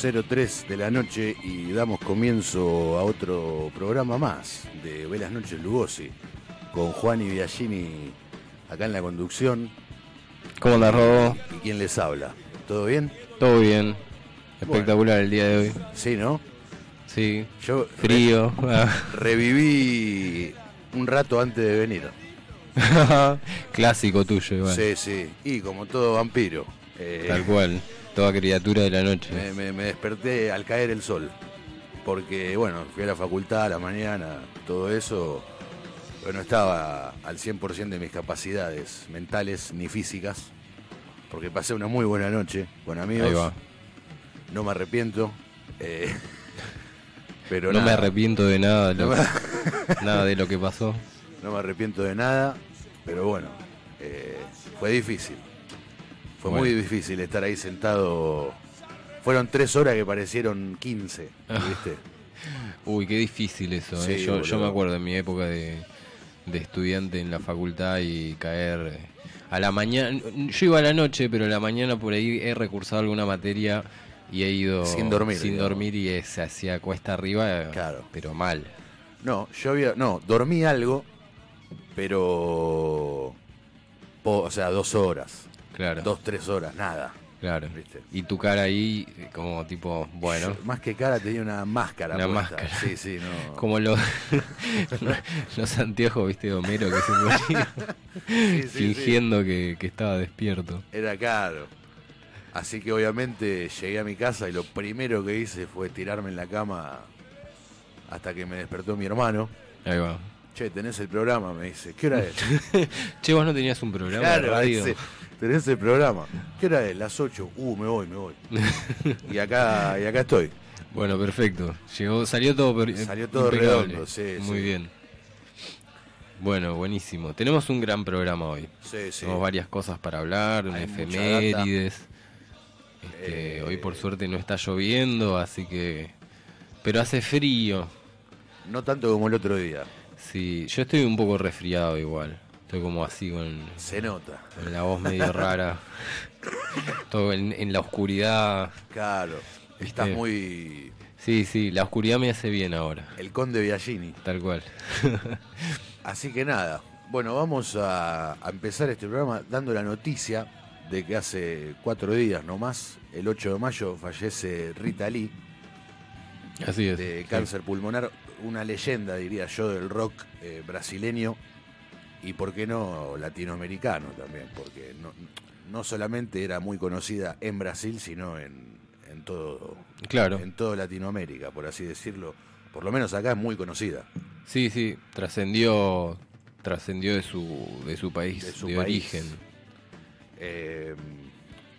0203 de la noche y damos comienzo a otro programa más de Velas Noches Lugosi con Juan y Biagini acá en la conducción. ¿Cómo la Robo? ¿Y quién les habla? ¿Todo bien? Todo bien. Espectacular el día de hoy. Sí, ¿no? Sí. Yo frío. reviví un rato antes de venir. Clásico tuyo, igual. Sí, sí. Y como todo vampiro. Eh, Tal cual. Toda criatura de la noche. Me, desperté al caer el sol. Porque, bueno, fui a la facultad a la mañana, todo eso. Pero no estaba al 100% de mis capacidades mentales ni físicas. Porque pasé una muy buena noche con amigos. Ahí va. No me arrepiento. Eh, pero no me arrepiento de nada, nada de lo que pasó. No me arrepiento de nada, pero bueno, eh, fue difícil. Fue muy difícil estar ahí sentado. Fueron tres horas que parecieron 15, ¿viste? Uy, qué difícil eso. ¿eh? yo, me acuerdo en mi época de, estudiante en la facultad y caer a la mañana. Yo iba a la noche, pero a la mañana por ahí he recursado alguna materia y he ido sin dormir, sin dormir y se hacía cuesta arriba, claro. pero mal. No, yo había, no, dormí algo, pero, o sea, dos horas. Claro. Dos, tres horas, nada. Claro. Y tu cara ahí, como tipo, bueno. más que cara tenía una máscara. Una máscara. Sí, sí, no. Como los, los anteojos, viste, de Homero que se fingiendo Que, que, estaba despierto. Era caro. Así que obviamente llegué a mi casa y lo primero que hice fue tirarme en la cama hasta que me despertó mi hermano. Ahí va. Che, tenés el programa, me dice. ¿Qué hora es? che, vos no tenías un programa claro, de radio tenés el programa. ¿Qué hora es? Las 8. Uh, me voy, me voy. y acá y acá estoy. Bueno, perfecto. Llegó, salió todo Salió todo redondo, sí, Muy bien. Bueno, buenísimo. Tenemos un gran programa hoy. Sí, sí. Tenemos varias cosas para hablar, un efemérides. Este, eh, hoy por suerte no está lloviendo, así que... Pero hace frío. No tanto como el otro día. Sí, yo estoy un poco resfriado igual. Estoy como así con. Se nota. Con la voz medio rara. Todo en, la oscuridad. Claro. Estás muy. Sí, sí, la oscuridad me hace bien ahora. El conde Biagini. Tal cual. así que nada. Bueno, vamos a, empezar este programa dando la noticia de que hace cuatro días nomás, el 8 de mayo, fallece Rita Lee. Así es. De cáncer pulmonar, una leyenda, diría yo, del rock eh, brasileño y por qué no latinoamericano también, porque no, no solamente era muy conocida en Brasil, sino en, en todo claro. en toda Latinoamérica, por así decirlo. Por lo menos acá es muy conocida. Sí, sí, trascendió trascendió de su de su país de, su origen. Eh,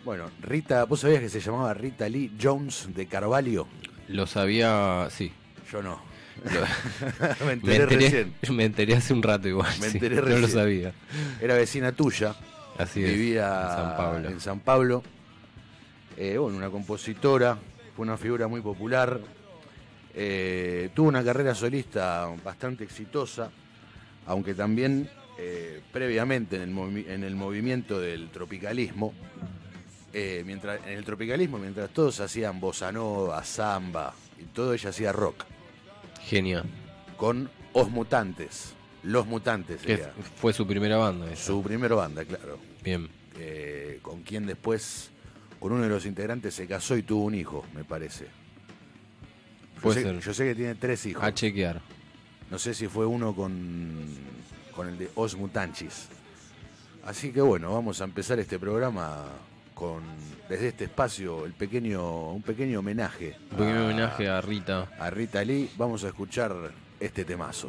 bueno, Rita, ¿vos sabías que se llamaba Rita Lee Jones de Carvalho? Lo sabía, sí. Yo no. me, enteré recién. Me enteré hace un rato igual. Me enteré recién. No lo sabía. Era vecina tuya. Así Vivía en San Pablo. En San Pablo. Eh, bueno, una compositora. Fue una figura muy popular. Eh, tuvo una carrera solista bastante exitosa. Aunque también eh, previamente en el, en el, movimiento del tropicalismo. mientras, en el tropicalismo, mientras todos hacían bossa nova, samba y todo, ella hacía rock. Genio. Con Os Mutantes. Los Mutantes. fue su primera banda. Su primera banda, claro. Bien. Eh, con quien después, con uno de los integrantes, se casó y tuvo un hijo, me parece. Yo, sé, yo sé que tiene tres hijos. A chequear. No sé si fue uno con, con el de Os Mutanchis. Así que bueno, vamos a empezar este programa con desde este espacio el pequeño, un pequeño homenaje. Un pequeño homenaje a Rita. A Rita Lee. Vamos a escuchar este temazo.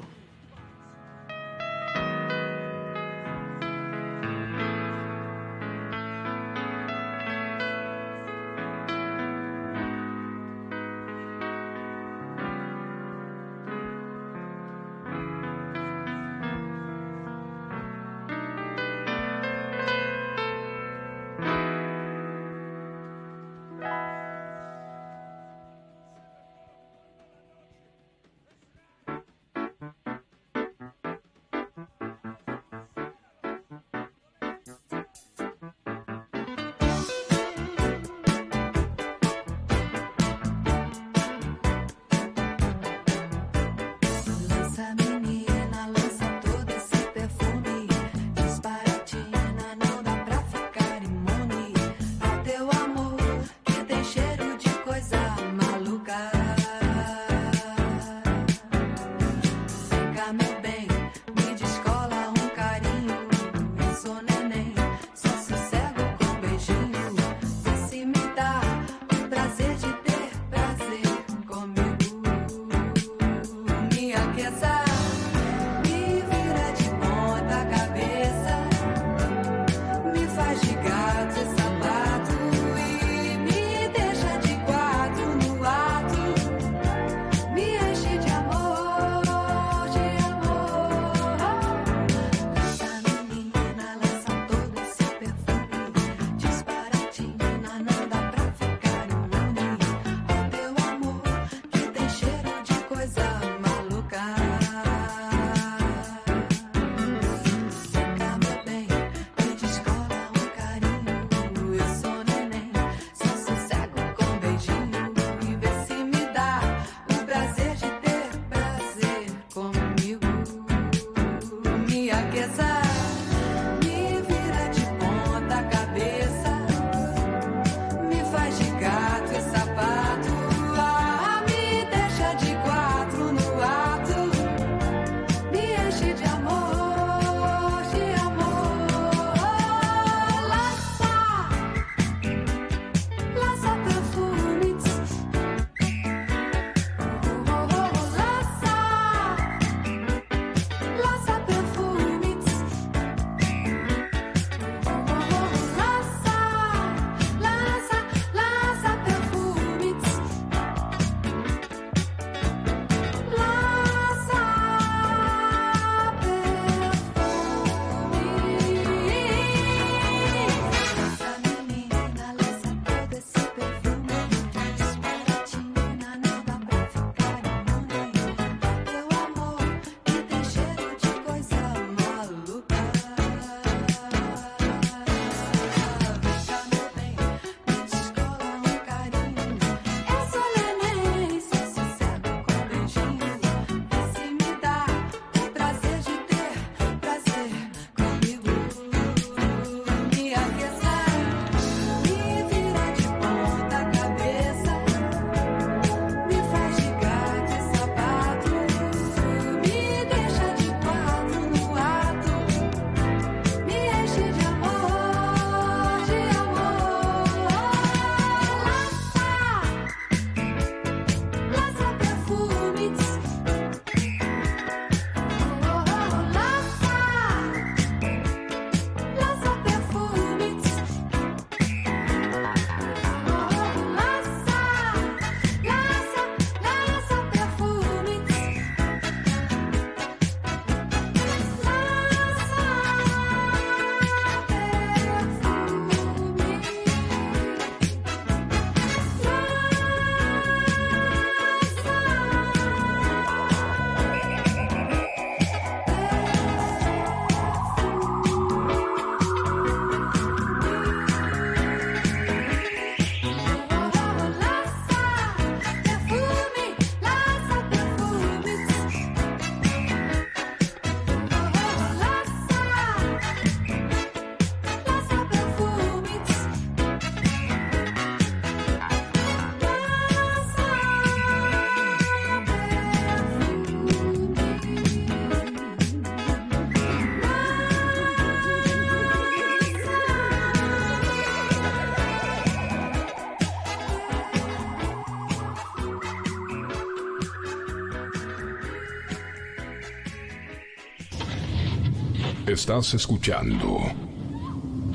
Estás escuchando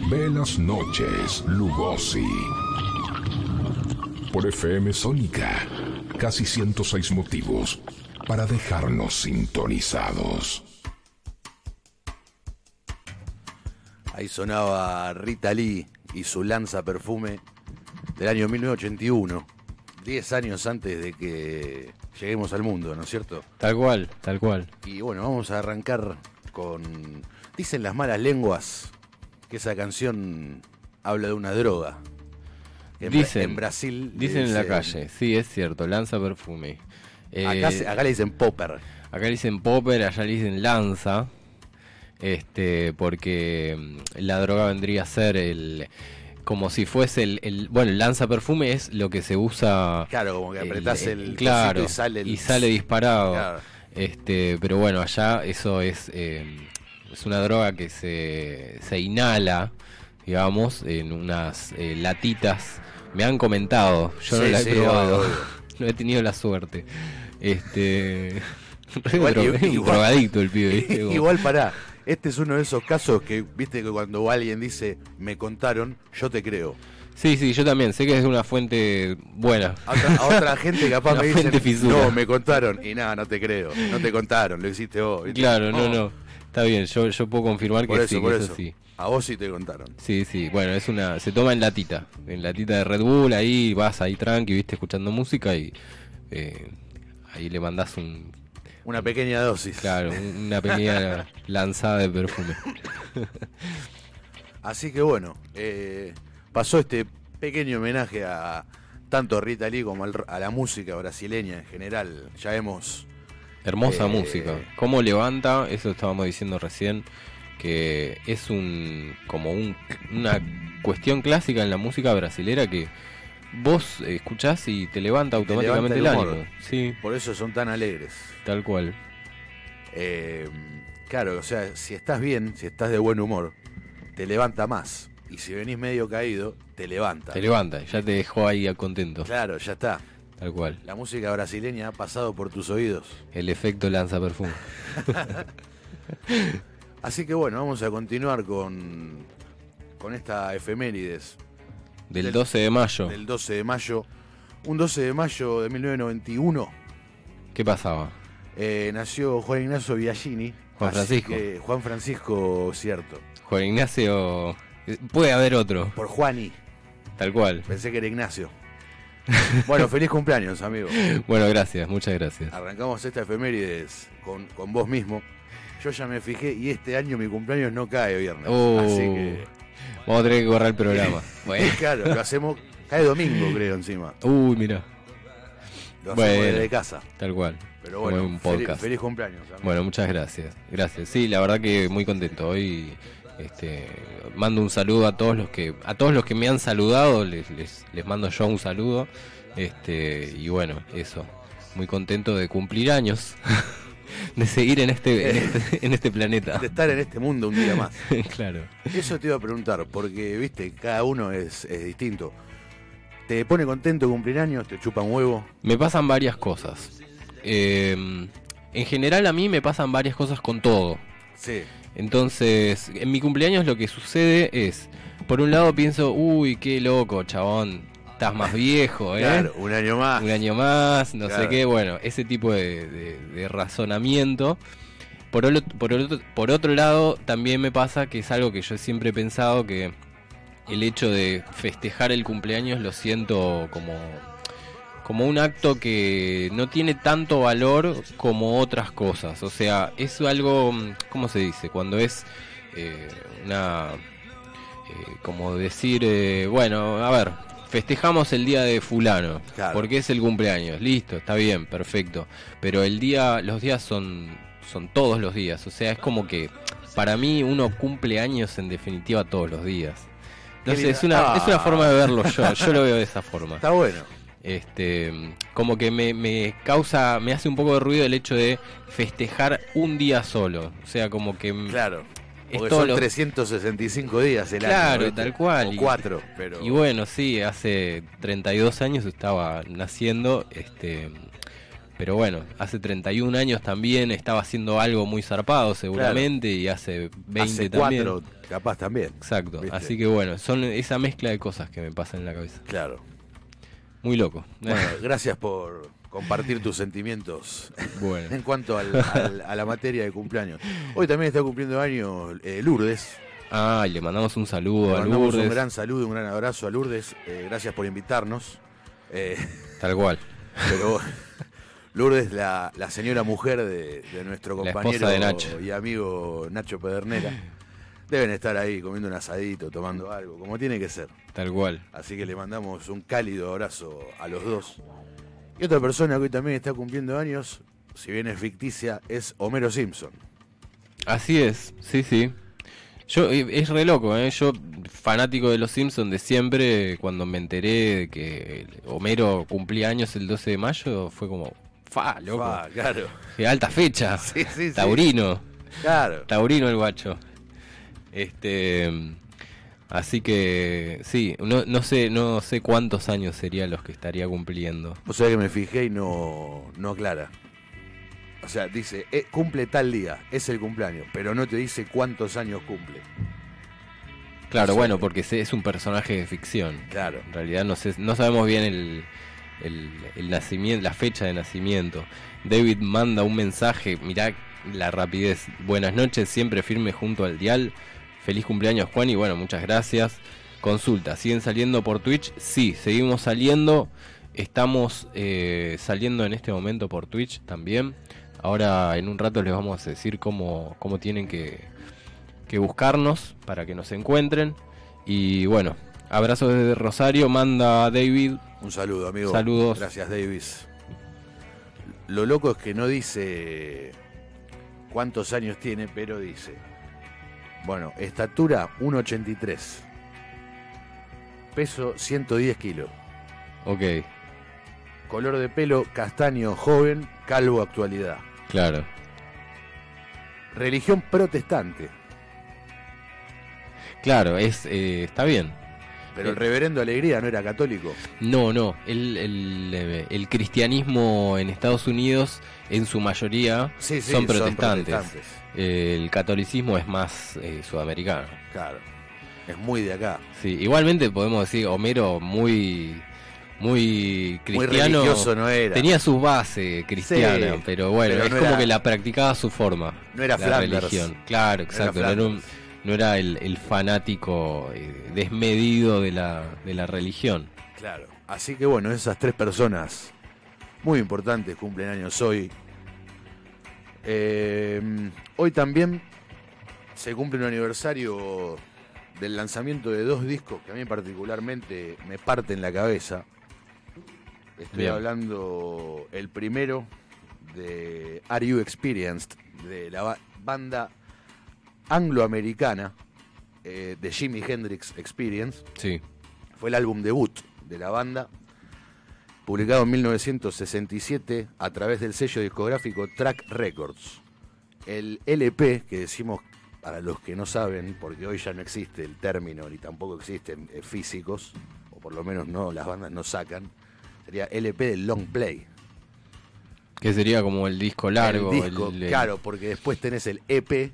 Velas Noches Lugosi por FM Sónica. Casi 106 motivos para dejarnos sintonizados. Ahí sonaba Rita Lee y su lanza perfume del año 1981, 10 años antes de que lleguemos al mundo, ¿no es cierto? Tal cual, tal cual. Y bueno, vamos a arrancar con... Dicen las malas lenguas que esa canción habla de una droga. En, dicen, en Brasil. Dicen en la calle, sí, es cierto, lanza perfume. acá, eh, acá, le dicen popper. Acá le dicen popper, allá le dicen lanza. Este, porque mm, la droga vendría a ser el como si fuese el, bueno el lanza perfume es lo que se usa claro como que apretás el, claro y sale, y sale disparado este pero bueno allá eso es eh, es una droga que se, se inhala digamos en unas eh, latitas me han comentado yo no la he probado no he tenido la suerte este igual, drogadicto el pibe igual para este es uno de esos casos que, viste, que cuando alguien dice, me contaron, yo te creo. Sí, sí, yo también. Sé que es una fuente buena. A otra, gente capaz me dice, no, me contaron. Y nada, no te creo. No te contaron, lo hiciste vos. Claro, no, oh. no. Está bien, yo, yo puedo confirmar que sí, por eso. sí. A vos sí te contaron. Sí, sí. Bueno, es una. Se toma en latita. En latita de Red Bull, ahí vas ahí tranqui, viste, escuchando música y. Eh, ahí le mandás un una pequeña dosis. Claro, una pequeña lanzada de perfume. Así que bueno, eh, pasó este pequeño homenaje a tanto a Rita Lee como a la música brasileña en general. Ya hemos... Hermosa eh, música. Cómo levanta, eso estábamos diciendo recién, que es un como un, una cuestión clásica en la música brasilera que vos escuchás y te levanta automáticamente el, ánimo. Sí. Por eso son tan alegres. Tal cual. Eh, claro, o sea, si estás bien, si estás de buen humor, te levanta más. Y si venís medio caído, te levanta. Te levanta, ya te dejó ahí contento. Claro, ya está. Tal cual. La música brasileña ha pasado por tus oídos. El efecto lanza perfume. Así que bueno, vamos a continuar con, con esta efemérides del, 12 de mayo. Del 12 de mayo. Un 12 de mayo de 1991. ¿Qué pasaba? Eh, nació Juan Ignacio Biagini. Juan Francisco. Juan Francisco, cierto. Juan Ignacio. Puede haber otro. Por Juani. Tal cual. Pensé que era Ignacio. bueno, feliz cumpleaños, amigo. Bueno, gracias, muchas gracias. Arrancamos esta efemérides con, con vos mismo. Yo ya me fijé y este año mi cumpleaños no cae viernes. Oh. Así que Vamos a tener que correr el programa. bueno. Claro, lo hacemos cae domingo, creo, encima. Uy, mira. Lo hacemos bueno, desde casa. Tal cual. Pero bueno, un podcast. Feliz, cumpleaños. Bueno, muchas gracias. Gracias. Sí, la verdad que muy contento hoy. Este, mando un saludo a todos los que a todos los que me han saludado, les, les, les mando yo un saludo. Este, y bueno, eso. Muy contento de cumplir años. de seguir este, este, en este, planeta. De estar en este mundo un día más. claro. Eso te iba a preguntar, porque, viste, cada uno es, distinto. ¿Te pone contento cumplir años? ¿Te chupa un huevo? Me pasan varias cosas. Em, en general a mí me pasan varias cosas con todo. Sí. Entonces, en mi cumpleaños lo que sucede es, por un lado pienso, uy, qué loco, chabón, estás más viejo, ¿eh? Claro, un año más. Un año más, no sé qué, bueno, ese tipo de, razonamiento. Por, por, otro, por otro lado, también me pasa que es algo que yo siempre he pensado que el hecho de festejar el cumpleaños lo siento como, como un acto que no tiene tanto valor como otras cosas. O sea, es algo, ¿cómo se dice? Cuando es eh, una... Eh, como decir, eh, bueno, a ver, festejamos el día de fulano, porque es el cumpleaños, listo, está bien, perfecto. Pero el día, los días son, son todos los días, o sea, es como que para mí uno cumple años en definitiva todos los días. Sé, es una, es una ah. forma de verlo yo, yo lo veo de esa forma. Está bueno. Este, como que me, me causa, me hace un poco de ruido el hecho de festejar un día solo. O sea, como que claro porque son 365 días el año. Claro, tal cual. O cuatro, pero... Y bueno, sí, hace 32 años estaba naciendo, este pero bueno, hace 31 años también estaba haciendo algo muy zarpado seguramente y hace 20 hace también. Cuatro, capaz también. Exacto, así que bueno, son esa mezcla de cosas que me pasan en la cabeza. Claro. Muy loco. Bueno, gracias por compartir tus sentimientos bueno. en cuanto a la materia de cumpleaños. Hoy también está cumpliendo años eh, Lourdes. Ah, y le mandamos un saludo a Lourdes. Un gran saludo, un gran abrazo a Lourdes. Eh, gracias por invitarnos. Eh, Tal cual. Pero Lourdes, la, la señora mujer de, nuestro compañero y amigo Nacho Pedernera. Deben estar ahí comiendo un asadito, tomando algo, como tiene que ser. Tal cual. Así que le mandamos un cálido abrazo a los dos. Y otra persona que hoy también está cumpliendo años, si bien es ficticia, es Homero Simpson. Así es, sí, sí. Yo, eh, es re loco, ¿eh? Yo, fanático de los Simpsons de siempre, cuando me enteré de que Homero cumplía años el 12 de mayo, fue como, fa, loco. Fa, claro. Qué alta fecha. Sí, sí, Taurino. Claro. Taurino el guacho. Este. Así que sí, no, no sé no sé cuántos años serían los que estaría cumpliendo. O sea que me fijé y no, no aclara. O sea, dice, eh, cumple tal día, es el cumpleaños, pero no te dice cuántos años cumple. Claro, bueno, porque es un personaje de ficción. Claro. En realidad no, sé, no sabemos bien el, el, nacimiento, la fecha de nacimiento. David manda un mensaje, mirá la rapidez. Buenas noches, siempre firme junto al dial. Feliz cumpleaños Juan y bueno, muchas gracias. Consulta, ¿siguen saliendo por Twitch? Sí, seguimos saliendo. Estamos eh, saliendo en este momento por Twitch también. Ahora en un rato les vamos a decir cómo, cómo tienen que, que buscarnos para que nos encuentren. Y bueno, abrazo desde Rosario, manda David. Un saludo, amigo. Saludos. Gracias, Davis. Lo loco es que no dice cuántos años tiene, pero dice bueno, estatura 1,83. Peso 110 kilos. Ok. Color de pelo castaño joven, calvo actualidad. Claro. Religión protestante. Claro, es eh, está bien. Pero el eh, reverendo Alegría no era católico. No, no. El, el, el cristianismo en Estados Unidos, en su mayoría, son protestantes el catolicismo es más eh, sudamericano. Claro, es muy de acá. Sí, igualmente podemos decir Homero muy muy cristiano. religioso no era. Tenía su base cristiana, pero bueno, es como que la practicaba a su forma. No era la religión. Claro, exacto. No era, el, fanático eh, desmedido de la, de la religión. Claro. Así que bueno, esas tres personas muy importantes cumplen años hoy. Eh, hoy también se cumple un aniversario del lanzamiento de dos discos que a mí particularmente me parten la cabeza. Estoy hablando el primero de Are You Experienced, de la banda angloamericana eh, de Jimi Hendrix Experience. Sí. Fue el álbum debut de la banda publicado en 1967 a través del sello discográfico Track Records. El LP, que decimos para los que no saben, porque hoy ya no existe el término ni tampoco existen eh, físicos, o por lo menos no las bandas no sacan, sería LP del long play. Que sería como el disco largo. claro, porque después tenés el EP,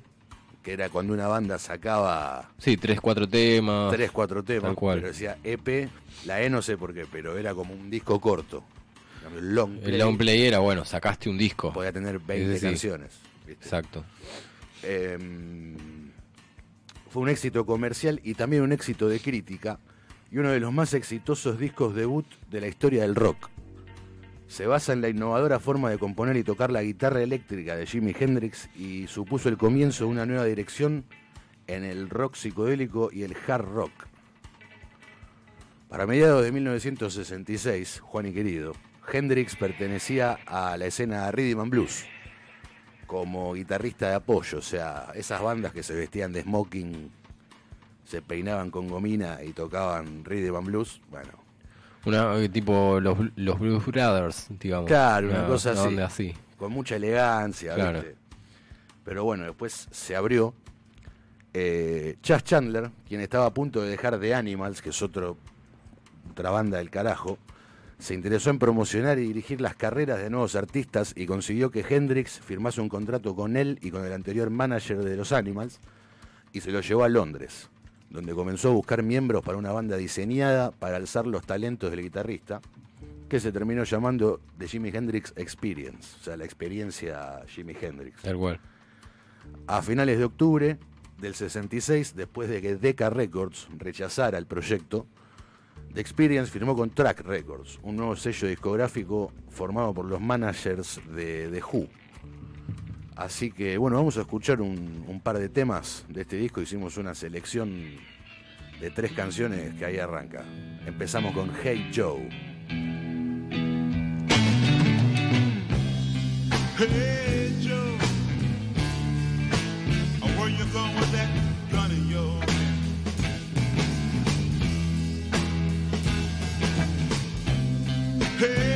que era cuando una banda sacaba... Sí, tres, cuatro temas. Tres, cuatro temas. Pero decía EP, la E no sé por qué, pero era como un disco corto. El long play, el long play era, bueno, sacaste un disco. Podía tener 20 canciones. Exacto. Em, fue un éxito comercial y también un éxito de crítica y uno de los más exitosos discos debut de la historia del rock. Se basa en la innovadora forma de componer y tocar la guitarra eléctrica de Jimi Hendrix y supuso el comienzo de una nueva dirección en el rock psicodélico y el hard rock. Para mediados de 1966, Juan y querido, Hendrix pertenecía a la escena Rhythm and Blues como guitarrista de apoyo, o sea, esas bandas que se vestían de smoking, se peinaban con gomina y tocaban Rhythm and Blues, bueno, eh, tipo los, los Blues Brothers, digamos. Claro, una, cosa así, Con mucha elegancia, claro. Pero bueno, después se abrió. Eh, Chas Chandler, quien estaba a punto de dejar The Animals, que es otro, otra banda del carajo, se interesó en promocionar y dirigir las carreras de nuevos artistas y consiguió que Hendrix firmase un contrato con él y con el anterior manager de los Animals y se lo llevó a Londres donde comenzó a buscar miembros para una banda diseñada para alzar los talentos del guitarrista, que se terminó llamando The Jimi Hendrix Experience, o sea, la experiencia Jimi Hendrix. Cual. A finales de octubre del 66, después de que Decca Records rechazara el proyecto, The Experience firmó con Track Records, un nuevo sello discográfico formado por los managers de The Who Así que bueno, vamos a escuchar un, par de temas de este disco. Hicimos una selección de tres canciones que ahí arranca. Empezamos con Hey Joe. Hey Joe. Hey.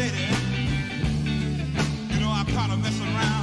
lady, you know, I kind of mess around.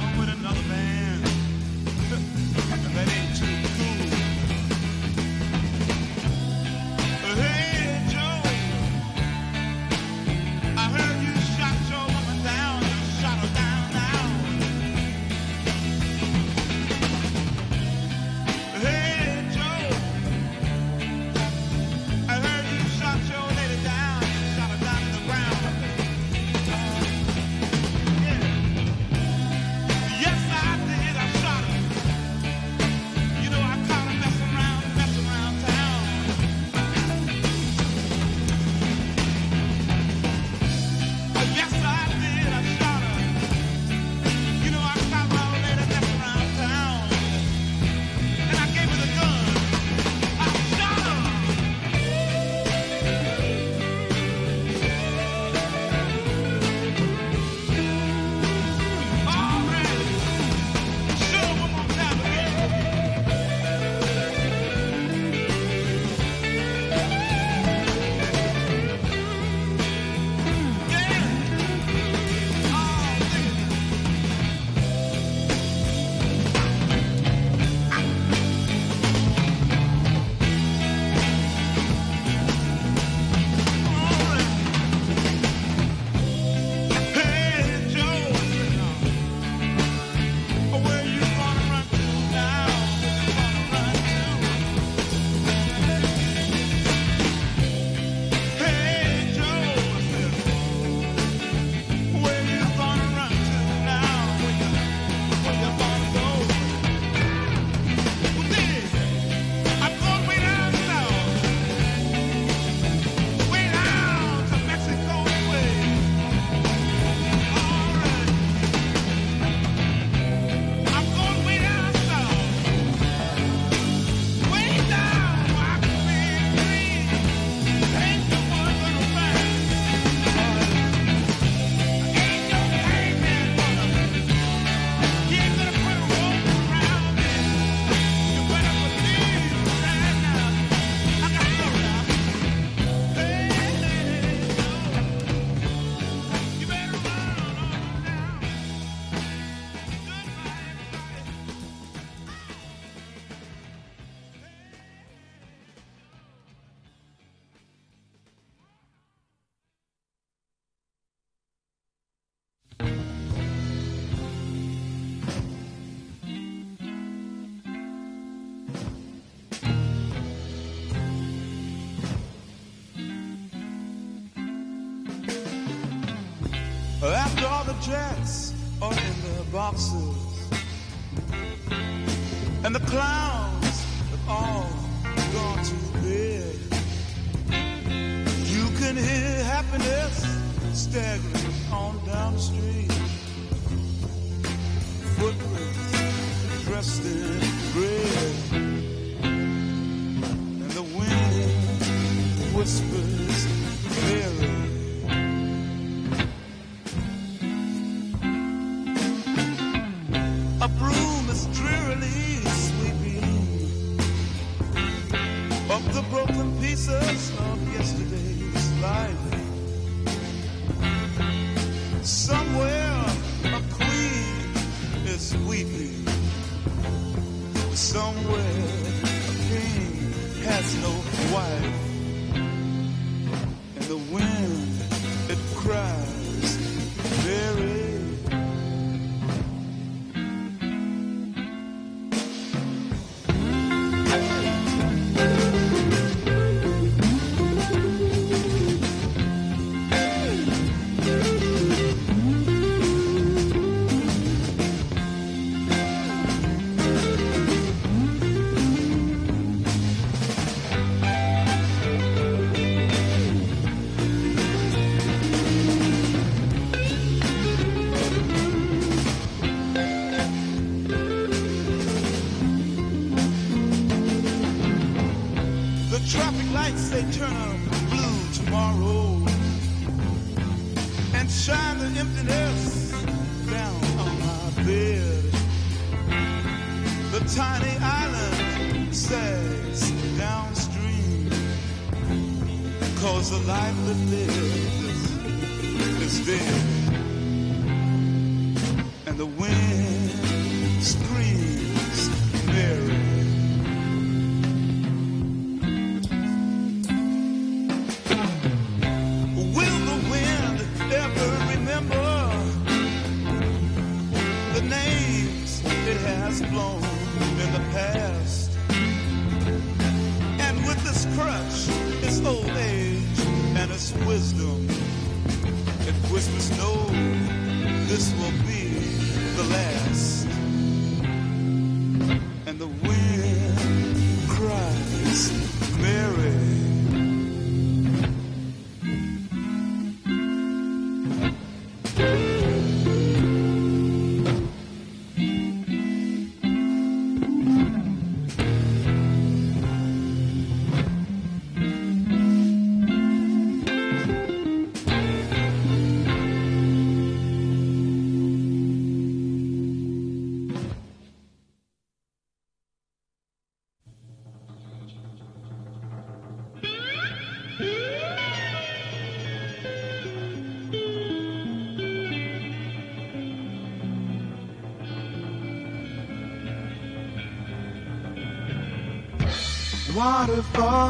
Waterfall.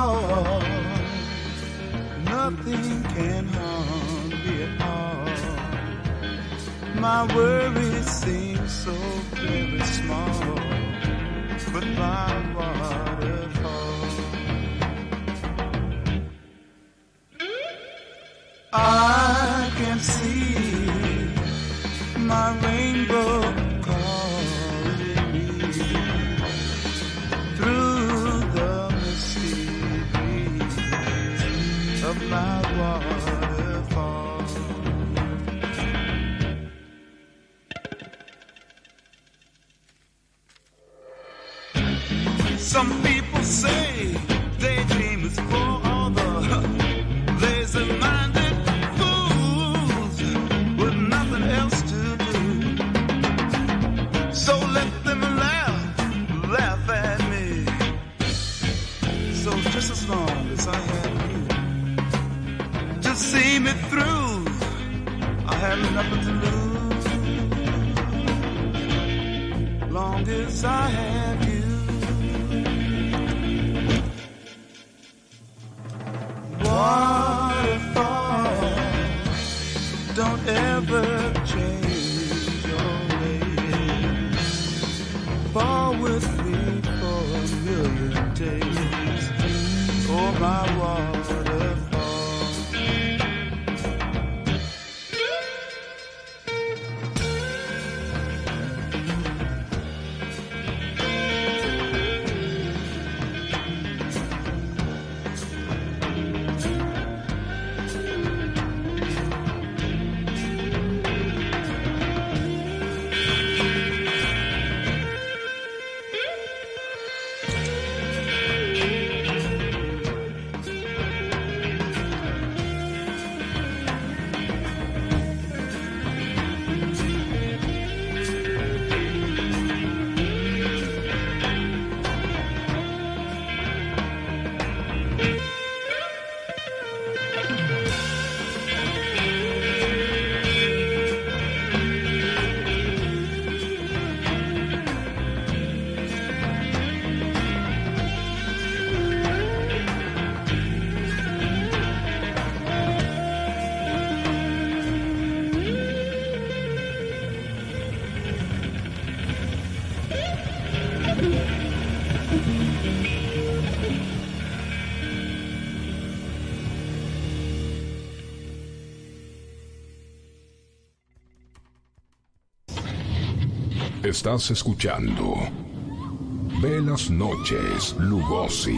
my walls. Estás escuchando Velas Noches Lugosi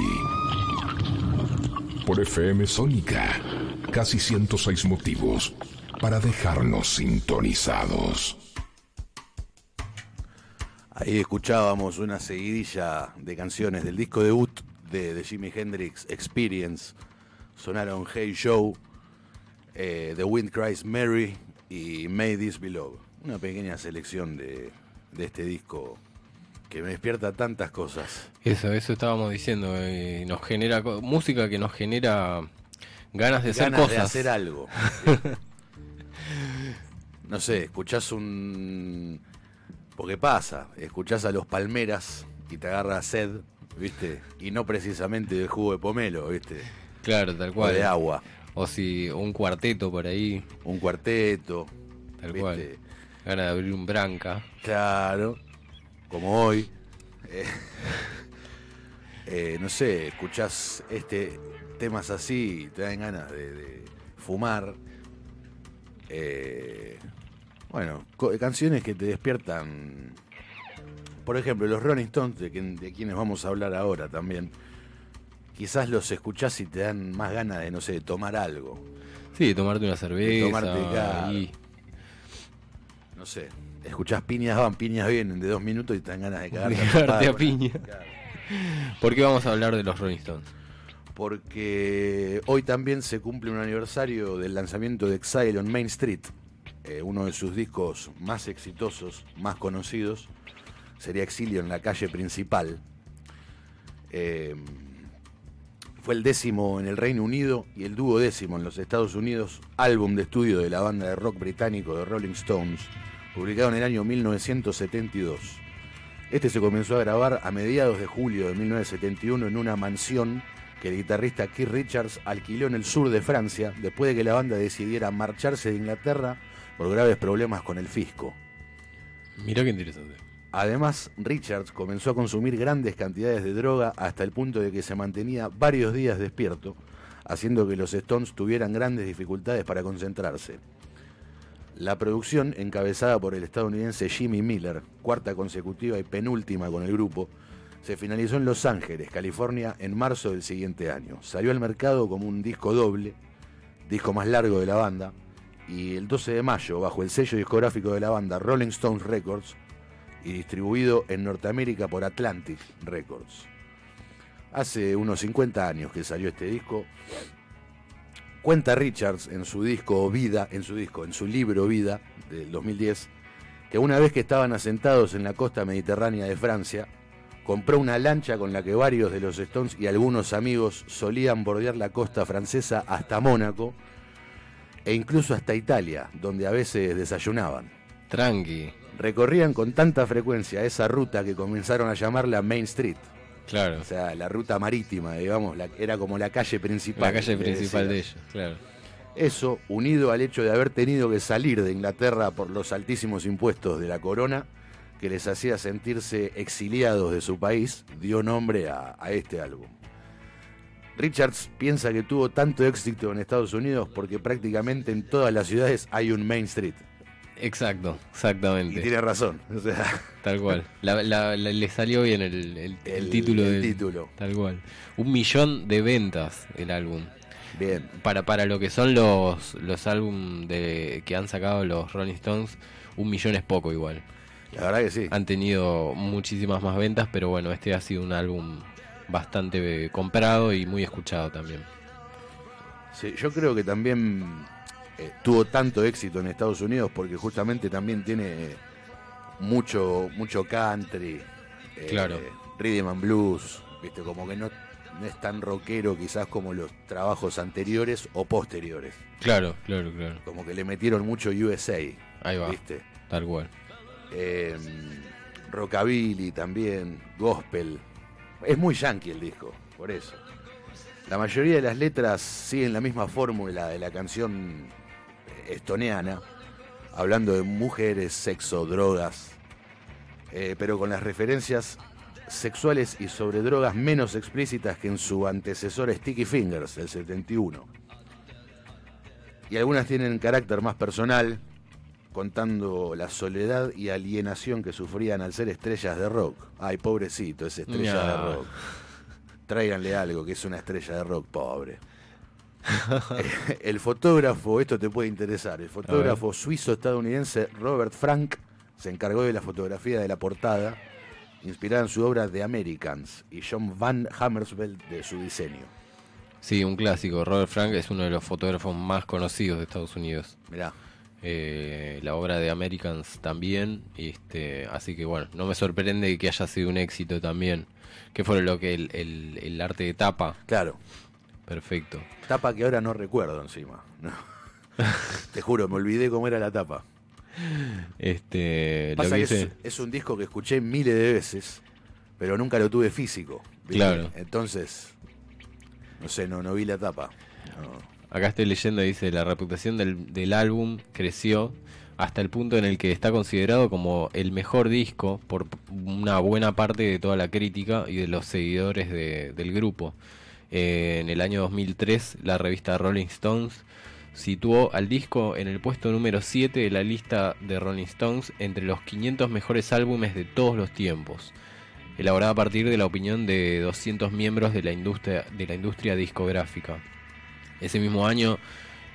por FM Sónica. Casi 106 motivos para dejarnos sintonizados. Ahí escuchábamos una seguidilla de canciones del disco debut de, de Jimi Hendrix, Experience. Sonaron Hey Joe, eh, The Wind Cries Mary y May This Be Love. Una pequeña selección de, de este disco que me despierta tantas cosas. Eso, eso estábamos diciendo. eh, nos genera música que nos genera ganas de hacer Ganas cosas. de hacer algo. no sé, escuchás un... Porque pasa, escuchás a los Palmeras y te agarra sed, ¿viste? Y no precisamente de jugo de pomelo, ¿viste? Claro, tal O cual. de agua. O si un cuarteto por ahí, Un cuarteto. tal ¿viste? cual. Ganas de abrir un branca. Claro, como hoy. Eh, eh, no sé, escuchás este temas así y te dan ganas de, de fumar. Eh, bueno, canciones que te despiertan. Por ejemplo, los Rolling Stones, de, quien- de quienes vamos a hablar ahora también. Quizás los escuchás y te dan más ganas de, no sé, de tomar algo. Sí, de tomarte una cerveza. tomarte, claro. No sé, escuchás piñas van, piñas vienen de dos minutos y te dan ganas de cagarte De a piña. ¿Por qué vamos a hablar de los Rolling Stones? porque hoy también se cumple un aniversario del lanzamiento de Exile on Main Street, eh, uno de sus discos más exitosos, más conocidos, sería Exilio en la calle principal. Eh, fue el décimo en el Reino Unido y el duodécimo en los Estados Unidos, álbum de estudio de la banda de rock británico de Rolling Stones, publicado en el año 1972. Este se comenzó a grabar a mediados de julio de 1971 en una mansión que el guitarrista Keith Richards alquiló en el sur de Francia después de que la banda decidiera marcharse de Inglaterra por graves problemas con el fisco. Mirá qué interesante. Además, Richards comenzó a consumir grandes cantidades de droga hasta el punto de que se mantenía varios días despierto, haciendo que los Stones tuvieran grandes dificultades para concentrarse. La producción, encabezada por el estadounidense Jimmy Miller, cuarta consecutiva y penúltima con el grupo, se finalizó en Los Ángeles, California, en marzo del siguiente año. Salió al mercado como un disco doble, disco más largo de la banda, y el 12 de mayo, bajo el sello discográfico de la banda Rolling Stones Records, y distribuido en Norteamérica por Atlantic Records. Hace unos 50 años que salió este disco. Cuenta Richards en su disco Vida, en su disco, en su libro Vida del 2010, que una vez que estaban asentados en la costa mediterránea de Francia, compró una lancha con la que varios de los Stones y algunos amigos solían bordear la costa francesa hasta Mónaco e incluso hasta Italia, donde a veces desayunaban. Tranqui. Recorrían con tanta frecuencia esa ruta que comenzaron a llamarla Main Street, Claro. o sea, la ruta marítima, digamos, la- era como la calle principal. La calle le principal de ellos, claro. Eso, unido al hecho de haber tenido que salir de Inglaterra por los altísimos impuestos de la corona, que les hacía sentirse exiliados de su país, dio nombre a, a este álbum. Richards piensa que tuvo tanto éxito en Estados Unidos porque prácticamente en todas las ciudades hay un Main Street. Exacto, Y exactamente. tiene razón. O sea, Tal cual. La- la- la- le salió bien el, el- el El- título el del- título. Tal cual. Un millón de ventas el álbum. bien. Para, para lo que son los, los álbum de, que han sacado los Rolling Stones, un millón es poco igual. La verdad que sí. Han tenido muchísimas más ventas, pero bueno, este ha sido un álbum bastante comprado y muy escuchado también. Sí, yo creo que también eh, tuvo tanto éxito en Estados Unidos porque justamente también tiene eh, mucho mucho country, eh, Claro. rhythm and blues, viste, como que no, no es tan rockero quizás como los trabajos anteriores o posteriores, Claro, claro, claro. como que le metieron mucho USA, Ahí va, viste, tal cual. Eh, rockabilly también, gospel, es muy yankee el disco, por eso. La mayoría de las letras siguen la misma fórmula de la canción estoniana, hablando de mujeres, sexo, drogas, eh, pero con las referencias sexuales y sobre drogas menos explícitas que en su antecesor Sticky Fingers, del 71. Y algunas tienen carácter más personal, contando la soledad y alienación que sufrían al ser estrellas de rock. Ay, pobrecito, es estrella No. de rock. Tráiganle algo que es una estrella de rock pobre. El fotógrafo, esto te puede interesar, el fotógrafo suizo-estadounidense Robert Frank se encargó de la fotografía de la portada, inspirada en su obra The Americans, y John Van Hammersveld de su diseño. Sí, un clásico. Robert Frank es uno de los fotógrafos más conocidos de Estados Unidos. Mirá, Eh, la obra de Americans también. Este, así que bueno, no me sorprende que haya sido un éxito también. Que fue lo que el, el- el arte de tapa. claro, Perfecto. tapa que ahora no recuerdo encima. no. Te juro, me olvidé cómo era la tapa. Este, lo Pasa que que es, hice- es un disco que escuché miles de veces, pero nunca lo tuve físico. ¿viste? Claro. Entonces, no sé, no, no vi la tapa. No. Acá estoy leyendo, dice, la reputación del, del álbum creció hasta el punto en el que está considerado como el mejor disco por una buena parte de toda la crítica y de los seguidores de- del grupo. Eh, en el año 2003, la revista Rolling Stones situó al disco en el puesto número 7 de la lista de Rolling Stones entre los 500 mejores álbumes de todos los tiempos, elaborada a partir de la opinión de 200 miembros de la industria, de la industria discográfica. Ese mismo año,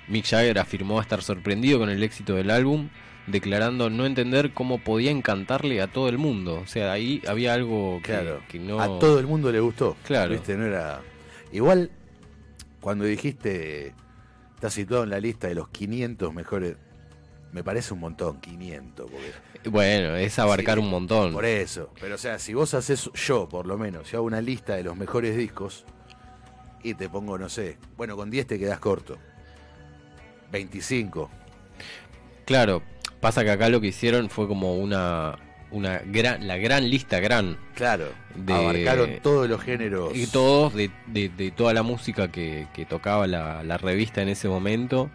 Mick Jagger afirmó estar sorprendido con el éxito del álbum, declarando no entender cómo podía encantarle a todo el mundo. O sea, ahí había algo que, Claro, que no... a todo el mundo le gustó. Claro. ¿Viste? No era... Igual, cuando dijiste, está situado en la lista de los 500 mejores, me parece un montón, 500. Porque, Bueno, es abarcar Sí, un montón. Por eso. Pero o sea, si vos haces, yo por lo menos, si hago una lista de los mejores discos y te pongo, no sé, bueno, con 10 te quedas corto. 25. Claro, pasa que acá lo que hicieron fue como una, una gran, la gran lista gran. Claro. De- Abarcaron todos los géneros. Y todos de, de- de toda la música que, que tocaba la, la revista en ese momento.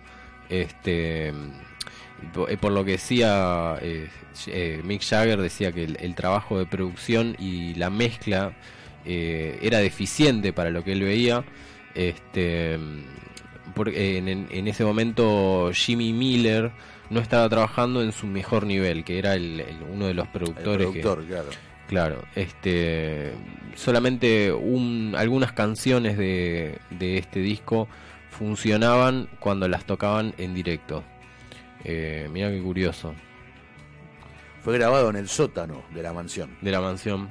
Este por, eh, por lo que decía eh, eh, Mick Jagger, decía que el, el trabajo de producción y la mezcla eh, era deficiente para lo que él veía. Este, en, en- en ese momento Jimmy Miller no estaba trabajando en su mejor nivel, que era el, el- uno de los el productores. que- productor, claro. Claro, este solamente un, algunas canciones de, de este disco funcionaban cuando las tocaban en directo. Eh, mira qué curioso. Fue grabado en el sótano de la mansión. De la mansión.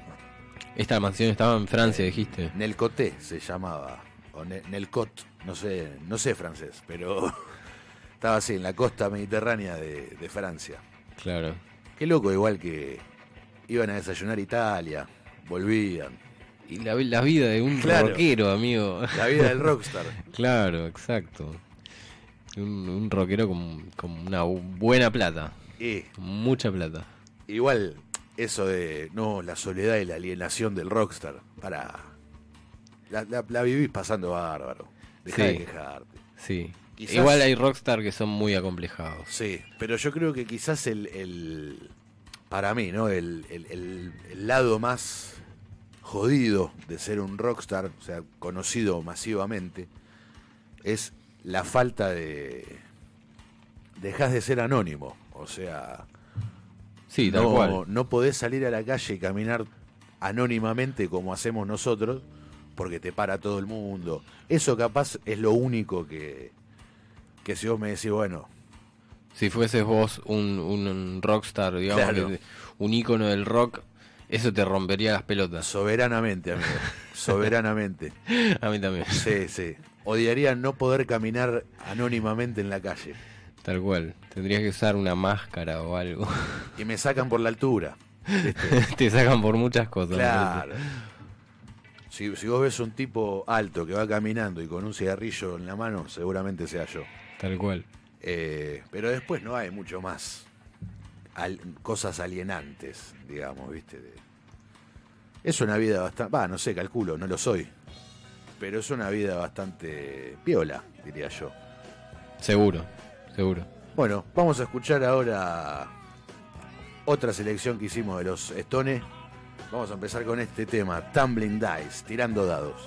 Esta mansión estaba en Francia, dijiste. Nelcoté se llamaba. O Ne- Nelcot, no sé, no sé francés, pero estaba así, en la costa mediterránea de, de Francia. Claro. Qué loco, igual que iban a desayunar a Italia, volvían. Y la, la vida de un Claro. rockero, amigo. La vida del rockstar. claro, exacto. Un, un rockero con, con una buena plata. Y mucha plata. igual eso de, no, la soledad y la alienación del rockstar. Para. La, la- la vivís pasando bárbaro. Dejá de quejarte. Sí. Quizás- Igual hay rockstar que son muy acomplejados. Sí, pero yo creo que quizás el, el- para mí, ¿no? El, el- lado más jodido de ser un rockstar, o sea, conocido masivamente, es la falta de... Dejas de ser anónimo, o sea, Sí, tal no, cual. no podés salir a la calle y caminar anónimamente como hacemos nosotros, porque te para todo el mundo. Eso capaz es lo único que, que si vos me decís, bueno, Si fueses vos un, un- rockstar, digamos, Claro. que- un ícono del rock, eso te rompería las pelotas. soberanamente, amigo, soberanamente. A mí también. Sí, sí. Odiaría no poder caminar anónimamente en la calle. Tal cual. Tendrías que usar una máscara o algo. Y me sacan por la altura. te sacan por muchas cosas. Claro. Si, si vos ves un tipo alto que va caminando y con un cigarrillo en la mano, seguramente sea yo. Tal cual. Eh, pero después no hay mucho más al- cosas alienantes, digamos, ¿viste? De- es una vida bastante... Va, no sé, calculo, no lo soy. Pero es una vida bastante piola, diría yo. Seguro, seguro. Bueno, vamos a escuchar ahora otra selección que hicimos de los Stones. Vamos a empezar con este tema, Tumbling Dice, tirando dados.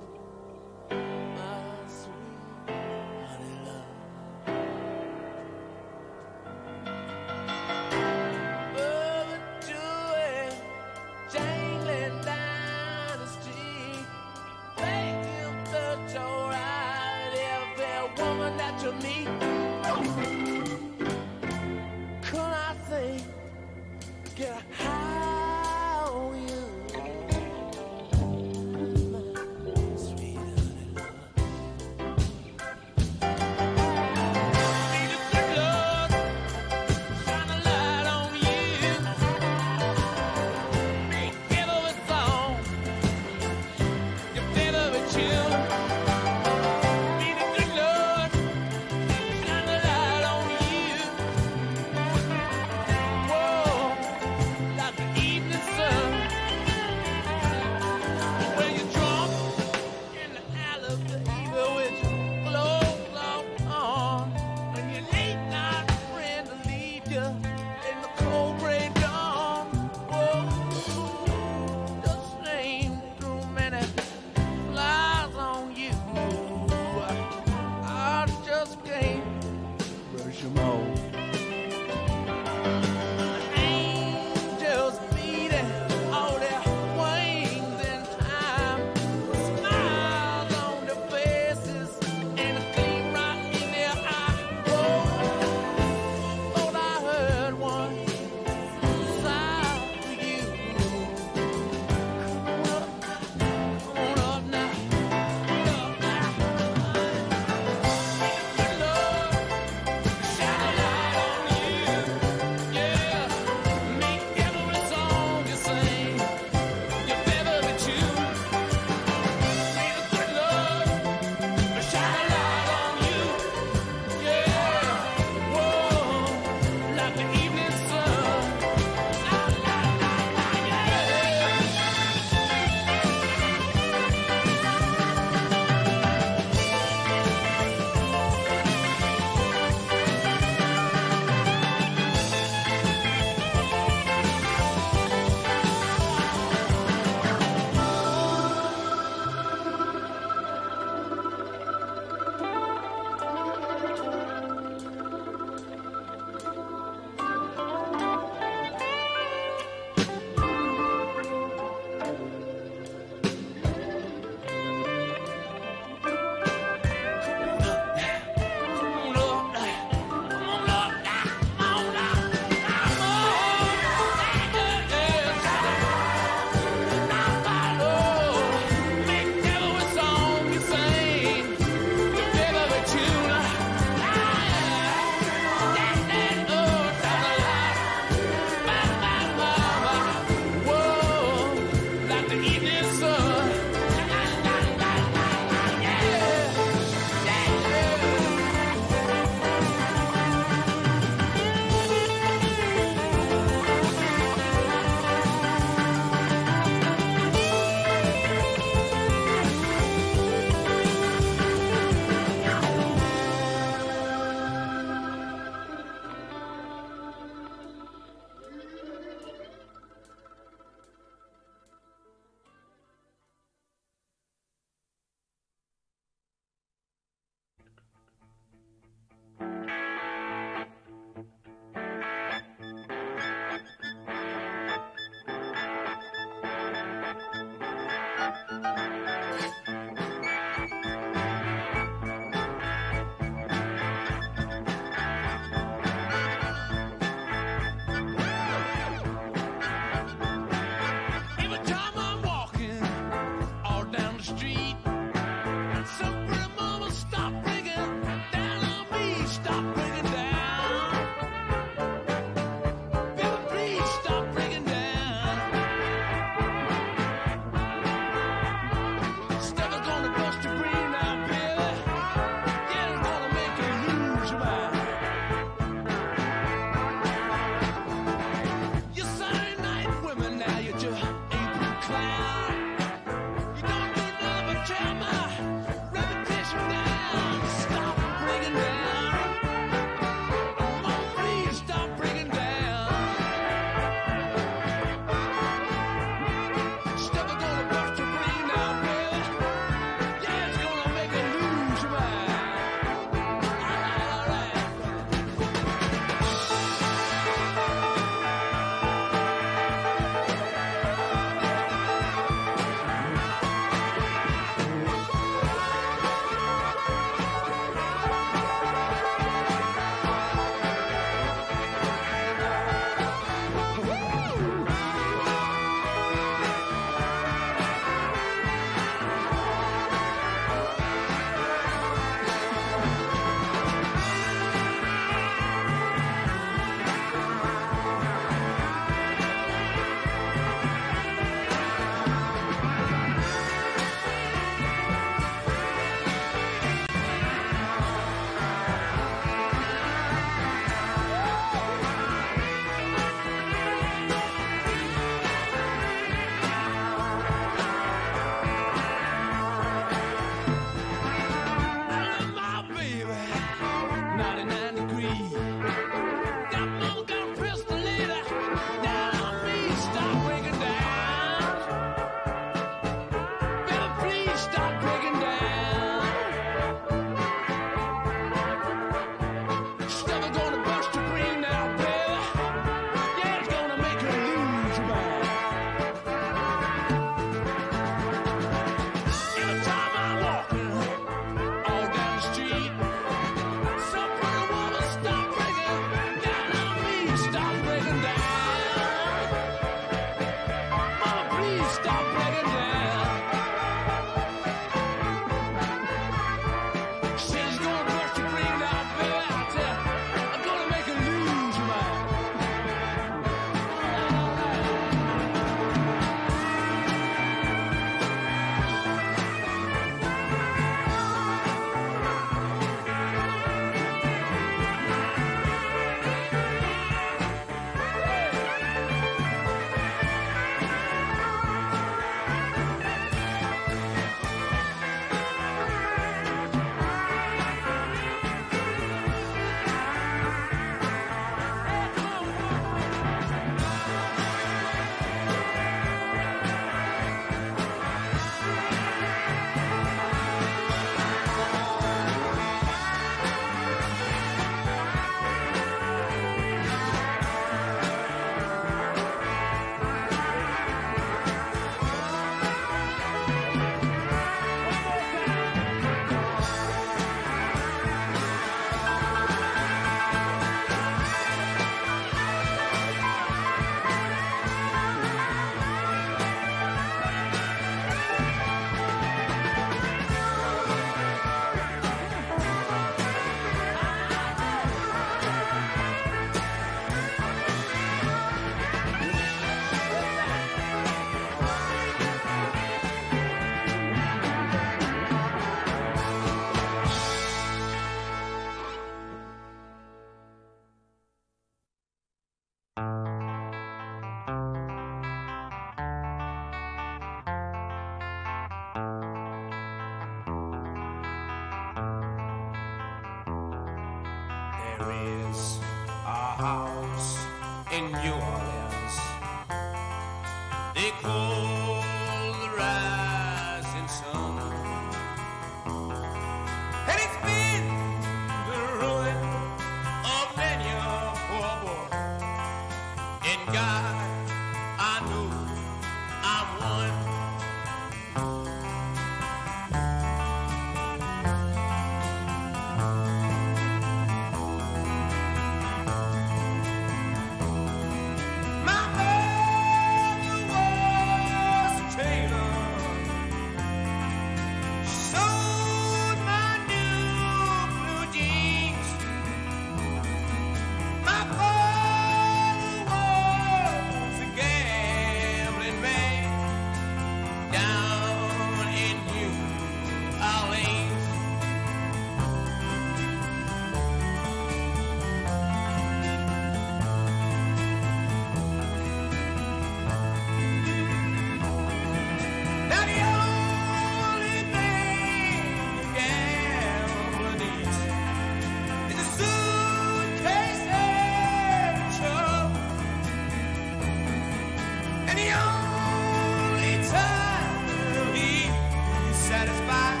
Satisfied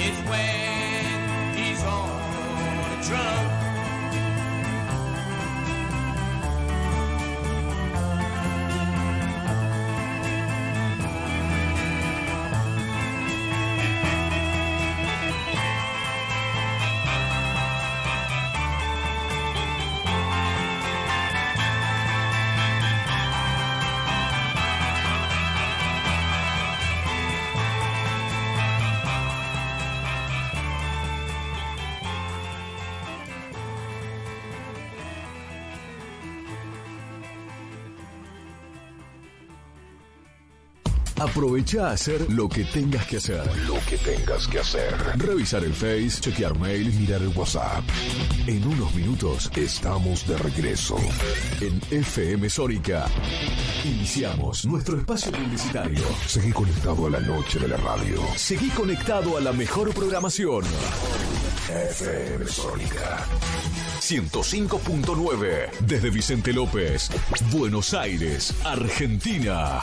is when he's on a drunk. Aprovecha a hacer lo que tengas que hacer. Lo que tengas que hacer. Revisar el Face, chequear mail, mirar el WhatsApp. En unos minutos estamos de regreso. En FM Sónica. Iniciamos nuestro espacio publicitario. Seguí conectado a la noche de la radio. Seguí conectado a la mejor programación. FM Sónica. 105.9 desde Vicente López, Buenos Aires, Argentina.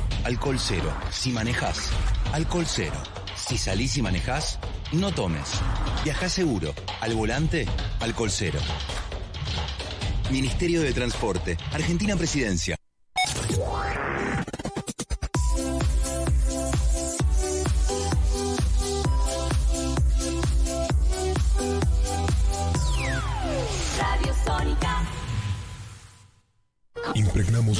alcohol cero. Si manejás, alcohol cero. Si salís y manejás, no tomes. Viajá seguro. Al volante, alcohol cero. Ministerio de Transporte, Argentina Presidencia.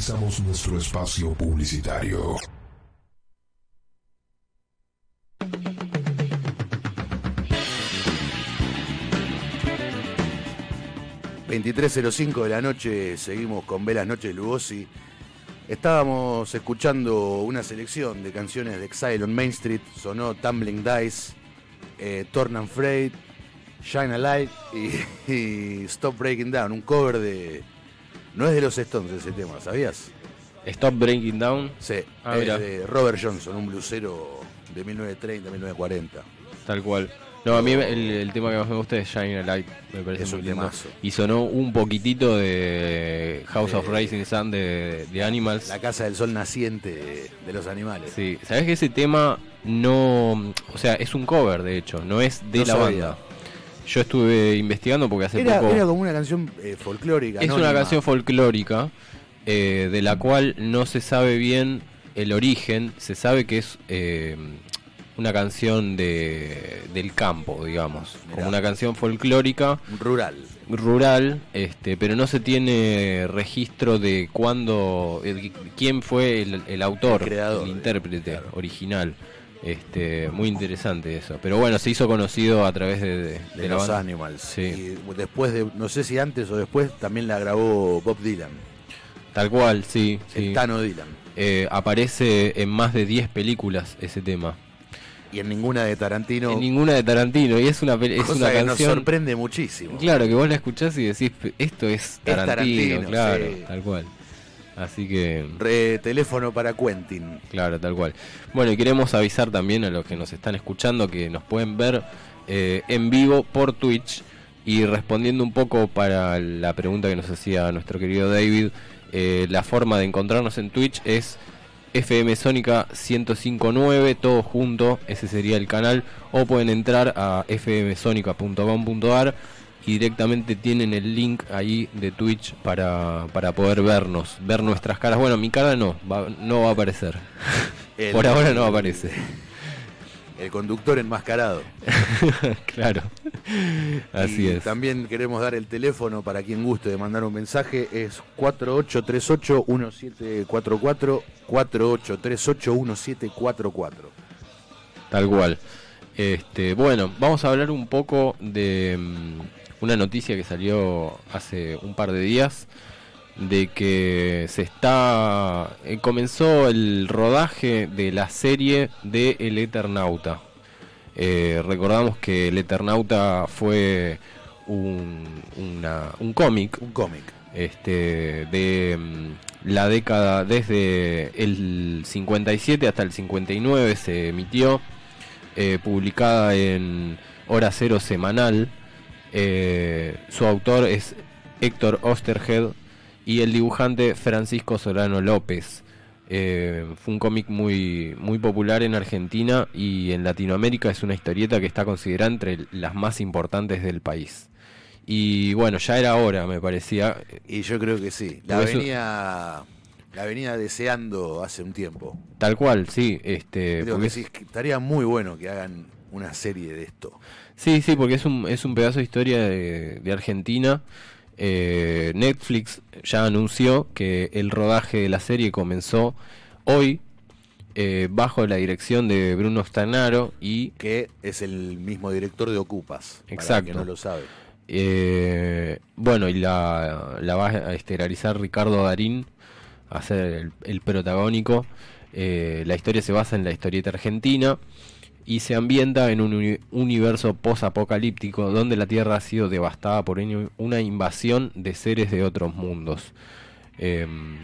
Finalizamos nuestro espacio publicitario. ...23.05 de la noche... ...seguimos con Velas Noches Lugosi... ...estábamos escuchando... ...una selección de canciones de Exile on Main Street... ...sonó Tumbling Dice... Eh, Torn and Freight... Shine a Light y, y Stop Breaking Down... ...un cover de... No es de los Stones ese tema, ¿sabías? Stop Breaking Down. Sí, Ah, es de Robert Johnson, un blusero de 1930, 1940. Tal cual. No, a mí el, el tema que más me gusta es Shine a Light, me parece Es muy un lindo. temazo. Y sonó un poquitito de House of Rising Sun de, de Animals. La casa del sol naciente de, de los animales. Sí, sabes que ese tema no, o sea, es un cover de hecho, no es de No la sabía. banda. Yo estuve investigando porque hace Era, poco era como una canción eh, folclórica. es una canción folclórica eh, de la cual no se sabe bien el origen, se sabe que es eh, una canción de, del campo, digamos, Mirá. como una canción folclórica rural. rural, este, pero no se tiene registro de cuándo, el- quién fue el, el autor, El creador, el intérprete claro. original. Este, muy interesante eso. Pero bueno, se hizo conocido a través de, de- De, de la los banda. Animals. Sí. Y después de, no sé si antes o después, también la grabó Bob Dylan. Tal cual, sí. El sí. Tano Dylan. Eh, aparece en más de 10 películas ese tema. Y en ninguna de Tarantino. En ninguna de Tarantino. Y es una, es cosa una que nos canción. sorprende muchísimo. Claro, que vos la escuchás y decís, esto es Tarantino, Tarantino, claro, sí. tal cual. Así que. Re- teléfono para Quentin. Claro, tal cual. Bueno, y queremos avisar también a los que nos están escuchando que nos pueden ver eh, en vivo por Twitch. Y respondiendo un poco para la pregunta que nos hacía nuestro querido David, eh, la forma de encontrarnos en Twitch es FM Sónica 1059, todo junto, ese sería el canal. O pueden entrar a fmsonica.com.ar y directamente tienen el link ahí de Twitch para, para poder vernos, ver nuestras caras. Bueno, mi cara no, va- no va a aparecer. El- Por ahora no aparece. El conductor enmascarado. claro. Así Y es. También queremos dar el teléfono para quien guste de mandar un mensaje. Es 4838-1744. 4838-1744. Tal cual. Este, bueno, vamos a hablar un poco de mm, una noticia que salió hace un par de días de que se está eh, comenzó el rodaje de la serie de El Eternauta. Eh, recordamos que El Eternauta fue un, una- un cómic Un cómic. este, de mm, la década desde el 57 hasta el 59 se emitió, eh, publicada en Hora Cero Semanal. Eh, su autor es Héctor Osterhead y el dibujante Francisco Solano López. Eh, fue un cómic muy, muy popular en Argentina y en Latinoamérica es una historieta que está considerada entre las más importantes del país. Y bueno, ya era hora, me parecía. Y yo creo que sí. La Porque eso- venía, la venía deseando hace un tiempo. Tal cual, sí. Este, Creo porque que sí, estaría muy bueno que hagan una serie de esto. Sí, sí, porque es un, es un pedazo de historia de, de Argentina. Eh, Netflix ya anunció que el rodaje de la serie comenzó hoy eh, bajo la dirección de Bruno Stanaro y Que es el mismo director de Ocupas. Exacto. que no lo sabe. Eh, bueno, y la, la va a estelarizar Ricardo Darín, a ser el, el protagónico. Eh, la historia se basa en la historieta argentina. Y se ambienta en un uni- universo post-apocalíptico donde la Tierra ha sido devastada por un- una invasión de seres de otros mundos. Em,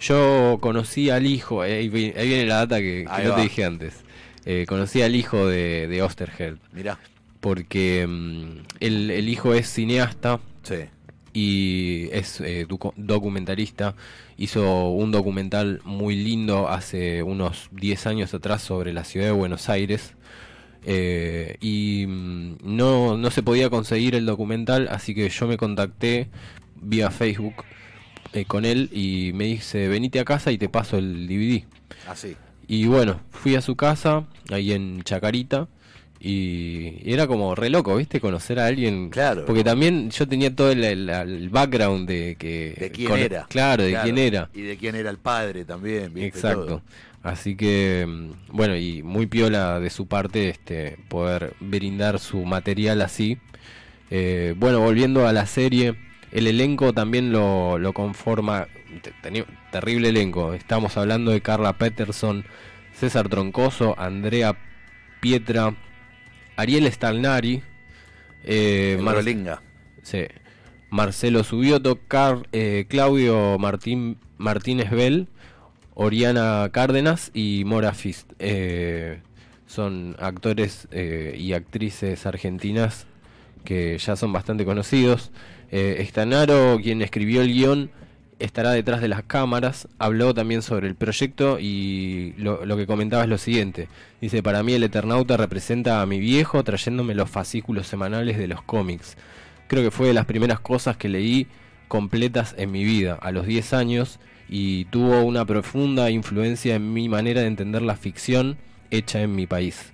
yo conocí al hijo, eh, ahí, vi- ahí viene la data que, no te dije antes. Eh, conocí al hijo de, de Osterheld. Mirá. Porque em, el, el hijo es cineasta Sí. y es eh, documentalista. Hizo un documental muy lindo hace unos 10 años atrás sobre la ciudad de Buenos Aires. Eh, y mm, no, no se podía conseguir el documental, así que yo me contacté vía Facebook eh, con él y me dice, venite a casa y te paso el DVD. Así. Y bueno, fui a su casa, ahí en Chacarita, y era como re loco, ¿viste? Conocer a alguien. Claro. Porque también yo tenía todo el, el- el background de que. De quién con- era. Claro, de quién era. Y de quién era el padre también, ¿viste? Exacto. Todo. Así que, bueno, y muy piola de su parte este poder brindar su material así. Eh, bueno, volviendo a la serie, el elenco también lo, lo conforma, terrible elenco. Estamos hablando de Carla Peterson, César Troncoso, Andrea Pietra, Ariel Stalnari, eh, Mar-. Sí. Marcelo Subioto, Car- eh, Claudio Martín, Martínez Bell, Oriana Cárdenas y Mora Fist. Eh, son actores eh, y actrices argentinas que ya son bastante conocidos. Eh, Estanaro, quien escribió el guion, estará detrás de las cámaras. Habló también sobre el proyecto y lo, lo que comentaba es lo siguiente. Dice, para mí el Eternauta representa a mi viejo trayéndome los fascículos semanales de los cómics. Creo que fue de las primeras cosas que leí completas en mi vida, a los 10 años, y tuvo una profunda influencia en mi manera de entender la ficción hecha en mi país.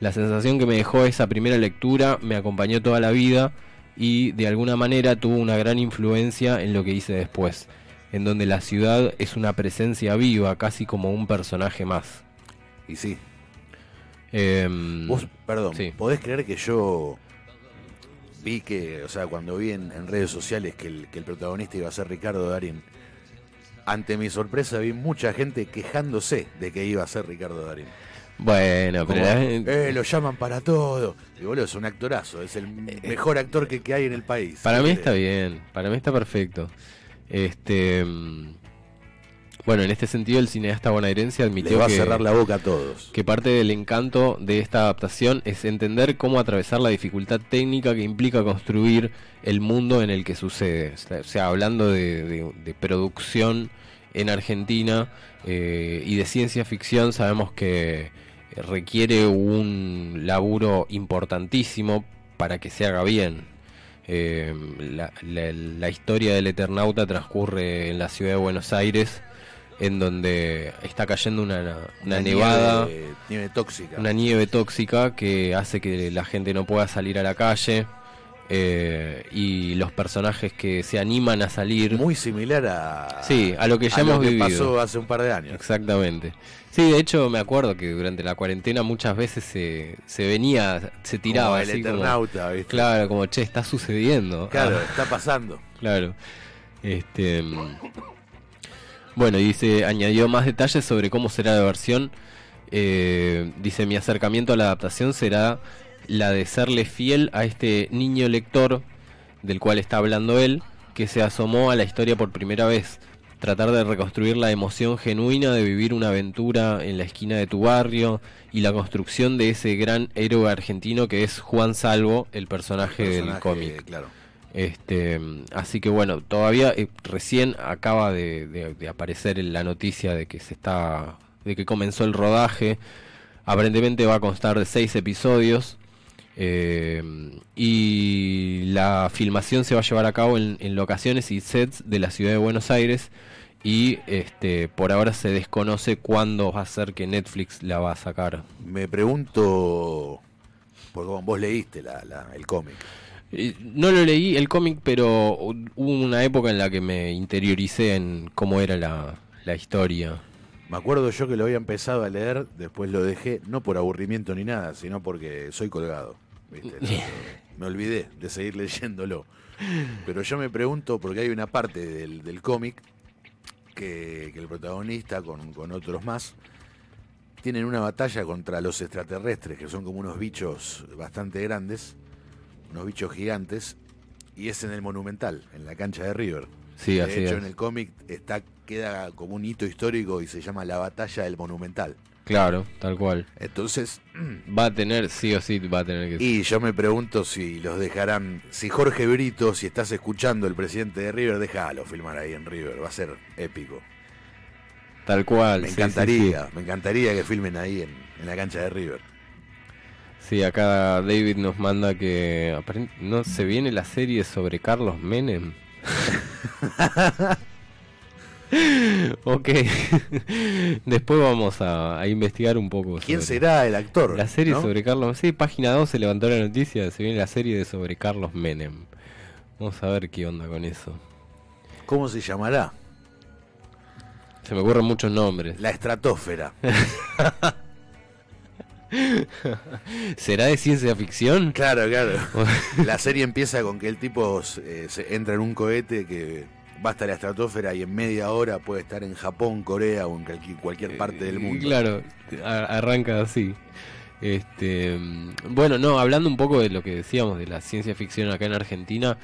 La sensación que me dejó esa primera lectura me acompañó toda la vida y de alguna manera tuvo una gran influencia en lo que hice después, en donde la ciudad es una presencia viva, casi como un personaje más. Y sí. Em, Vos, perdón, sí. ¿podés creer que yo vi que, o sea, cuando vi en, en redes sociales que el, que el protagonista iba a ser Ricardo Darín, ante mi sorpresa vi mucha gente quejándose de que iba a ser Ricardo Darín. Bueno, Como, pero... eh, lo llaman para todo. Y boludo, es un actorazo, es el mejor actor que, que hay en el país. Eh, Para mí ¿Qué está bien, para mí está perfecto. Este, mm, bueno, en este sentido el cineasta bonaerense admitió Les va a que, cerrar la boca a todos. que parte del encanto de esta adaptación es entender cómo atravesar la dificultad técnica que implica construir el mundo en el que sucede. O sea, o sea, hablando de, de- de producción en Argentina eh, y de ciencia ficción, sabemos que requiere un laburo importantísimo para que se haga bien. Eh, la, la- la historia del Eternauta transcurre en la ciudad de Buenos Aires, en donde está cayendo una, una Una nevada, Nieve, nieve tóxica. una nieve tóxica que hace que la gente no pueda salir a la calle. eh, y los personajes que se animan a salir. Muy similar a, Sí, a lo que ya hemos que vivido. pasó hace un par de años. Exactamente. Sí, de hecho me acuerdo que durante la cuarentena muchas veces se, se venía, se tiraba Como el así como- Eternauta, ¿viste? Claro, como che, está sucediendo. Claro, Ah, está pasando. claro. Este bueno, y dice, añadió más detalles sobre cómo será la versión. Eh, dice, mi acercamiento a la adaptación será la de serle fiel a este niño lector del cual está hablando él, que se asomó a la historia por primera vez. Tratar de reconstruir la emoción genuina de vivir una aventura en la esquina de tu barrio y la construcción de ese gran héroe argentino que es Juan Salvo, el personaje, del Personaje, cómic. Claro. Este, así que bueno, todavía eh, recién acaba de, de- de aparecer la noticia de que se está, de que comenzó el rodaje. Aparentemente va a constar de seis episodios eh, y la filmación se va a llevar a cabo en, en locaciones y sets de la ciudad de Buenos Aires y este, por ahora se desconoce cuándo va a ser que Netflix la va a sacar. Me pregunto, porque vos leíste la, la- el cómic. Eh, No lo leí el cómic, pero hubo una época en la que me interioricé en cómo era la, la historia. Me acuerdo yo que lo había empezado a leer, después lo dejé, no por aburrimiento ni nada, sino porque soy colgado. ¿viste? me olvidé de seguir leyéndolo. Pero yo me pregunto, porque hay una parte del, del cómic que, que el protagonista, con, con otros más, tienen una batalla contra los extraterrestres, que son como unos bichos bastante grandes, unos bichos gigantes, y es en el Monumental, en la cancha de River. Sí, de así hecho, es. en el cómic está queda como un hito histórico y se llama la batalla del Monumental. Claro, tal cual. Entonces, Va a tener, sí o sí, va a tener que y yo me pregunto si los dejarán, si Jorge Brito, si estás escuchando el presidente de River, déjalo filmar ahí en River, va a ser épico. Tal cual. Me sí, sí, encantaría, sí. me encantaría que filmen ahí en, en la cancha de River. Sí, acá David nos manda que no se viene la serie sobre Carlos Menem. ok, después vamos a, a investigar un poco. ¿Quién será el actor? La serie no? sobre Carlos Sí, página 2 se levantó la noticia, se viene la serie de sobre Carlos Menem. Vamos a ver qué onda con eso. ¿Cómo se llamará? Se me ocurren muchos nombres. La estratosfera. ¿Será de ciencia ficción? Claro, claro. La serie empieza con que el tipo eh, se entra en un cohete que va hasta la estratosfera y en media hora puede estar en Japón, Corea o en cualquier, parte del mundo. Claro, arranca así. Este, bueno, no, hablando un poco de lo que decíamos de la ciencia ficción acá en Argentina,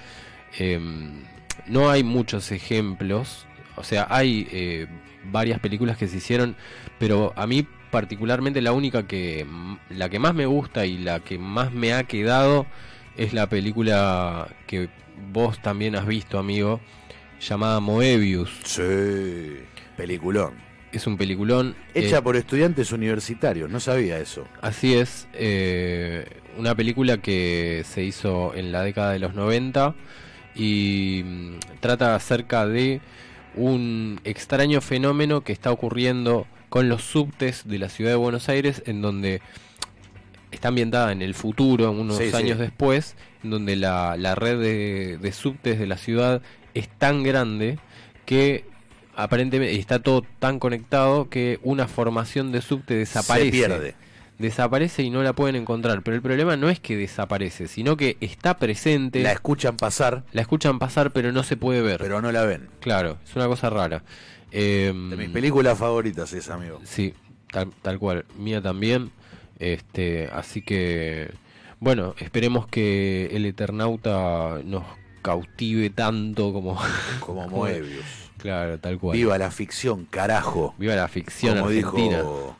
em, no hay muchos ejemplos, o sea, hay eh, varias películas que se hicieron, pero a mí particularmente la única que, la que más me gusta y la que más me ha quedado es la película que vos también has visto, amigo, llamada Moebius. Sí, peliculón. Es un peliculón. Hecha eh, por estudiantes universitarios, no sabía eso. Así es, eh, una película que se hizo en la década de los 90 y mm, trata acerca de un extraño fenómeno que está ocurriendo con los subtes de la ciudad de Buenos Aires, en donde está ambientada en el futuro, unos Sí, sí. años después, en donde la, la red de, de subtes de la ciudad es tan grande que aparentemente está todo tan conectado que una formación de subte desaparece. Se pierde. Desaparece y no la pueden encontrar. Pero el problema no es que desaparece, sino que está presente. La escuchan pasar, La escuchan pasar, pero no se puede ver. pero no la ven. Claro, es una cosa rara. Em, De mis películas favoritas es, amigo. Sí, tal, tal cual. Mía también. Este, así que, bueno, esperemos que el Eternauta nos cautive tanto como, Como Moebius. Claro, tal cual. Viva la ficción, carajo. Viva la ficción Como argentina. dijo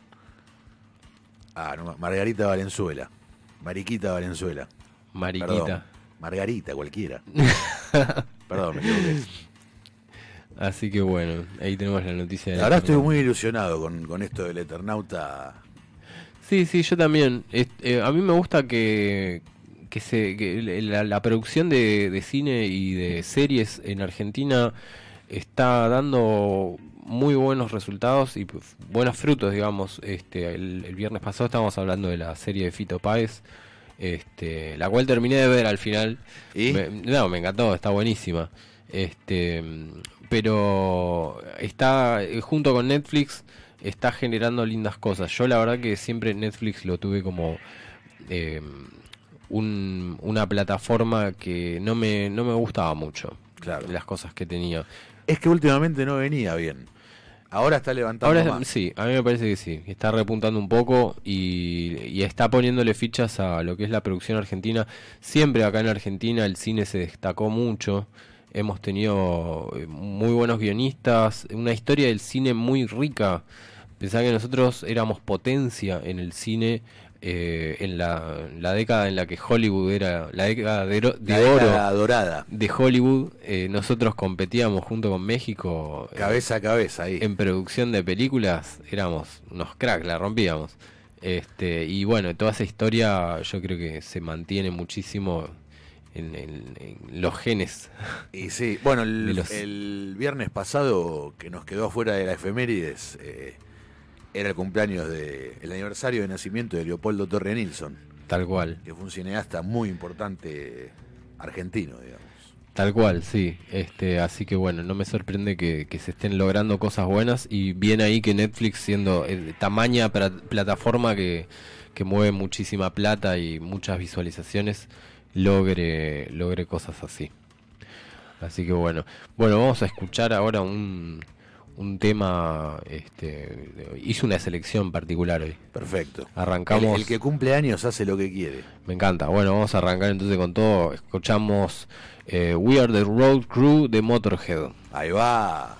ah, no, Margarita Valenzuela. Mariquita Valenzuela. Mariquita. Perdón. Margarita, cualquiera. Perdón, me equivoqué. Así que bueno, ahí tenemos la noticia de La verdad estoy muy ilusionado con, con esto del Eternauta. Sí, sí, yo también. Es- eh, a mí me gusta que, que, se, que la, la producción de, de cine y de series en Argentina está dando muy buenos resultados y pues, buenos frutos, digamos. Este, el, el viernes pasado estábamos hablando de la serie de Fito Páez, este, la cual terminé de ver al final. ¿Y? Me- no, me encantó, está buenísima. Este, pero está eh, junto con Netflix está generando lindas cosas. Yo la verdad que siempre Netflix lo tuve como eh, un- una plataforma que no me, no me gustaba mucho. Claro. Las cosas que tenía. Es que últimamente no venía bien. Ahora está levantando Ahora más. sí, a mí me parece que sí. Está repuntando un poco y, y está poniéndole fichas a lo que es la producción argentina. Siempre acá en Argentina el cine se destacó mucho. Hemos tenido eh, muy buenos guionistas, una historia del cine muy rica. Pensaba que nosotros éramos potencia en el cine eh, en la, la década en la que Hollywood era la década de, oro- de La oro década dorada. de Hollywood. eh, nosotros competíamos junto con México eh, Cabeza a cabeza ahí. en producción de películas éramos unos cracks, la rompíamos. Este, y bueno, toda esa historia yo creo que se mantiene muchísimo en, en- en los genes. Y sí, bueno, el, los- el viernes pasado que nos quedó afuera de la efemérides eh, era el cumpleaños de el aniversario de nacimiento de Leopoldo Torre Nilsson, Tal cual, que fue un cineasta muy importante argentino, digamos. tal cual, sí. Este, así que bueno, no me sorprende que, que se estén logrando cosas buenas y bien ahí que Netflix siendo el tamaña plataforma que, que mueve muchísima plata y muchas visualizaciones logre, logre cosas así. Así que bueno, bueno, vamos a escuchar ahora un, un tema. Este, hice una selección particular hoy. Perfecto. Arrancamos. El, que cumple años hace lo que quiere. Me encanta. Bueno, vamos a arrancar entonces con todo. Escuchamos eh, We Are the Road Crew de Motorhead. Ahí va.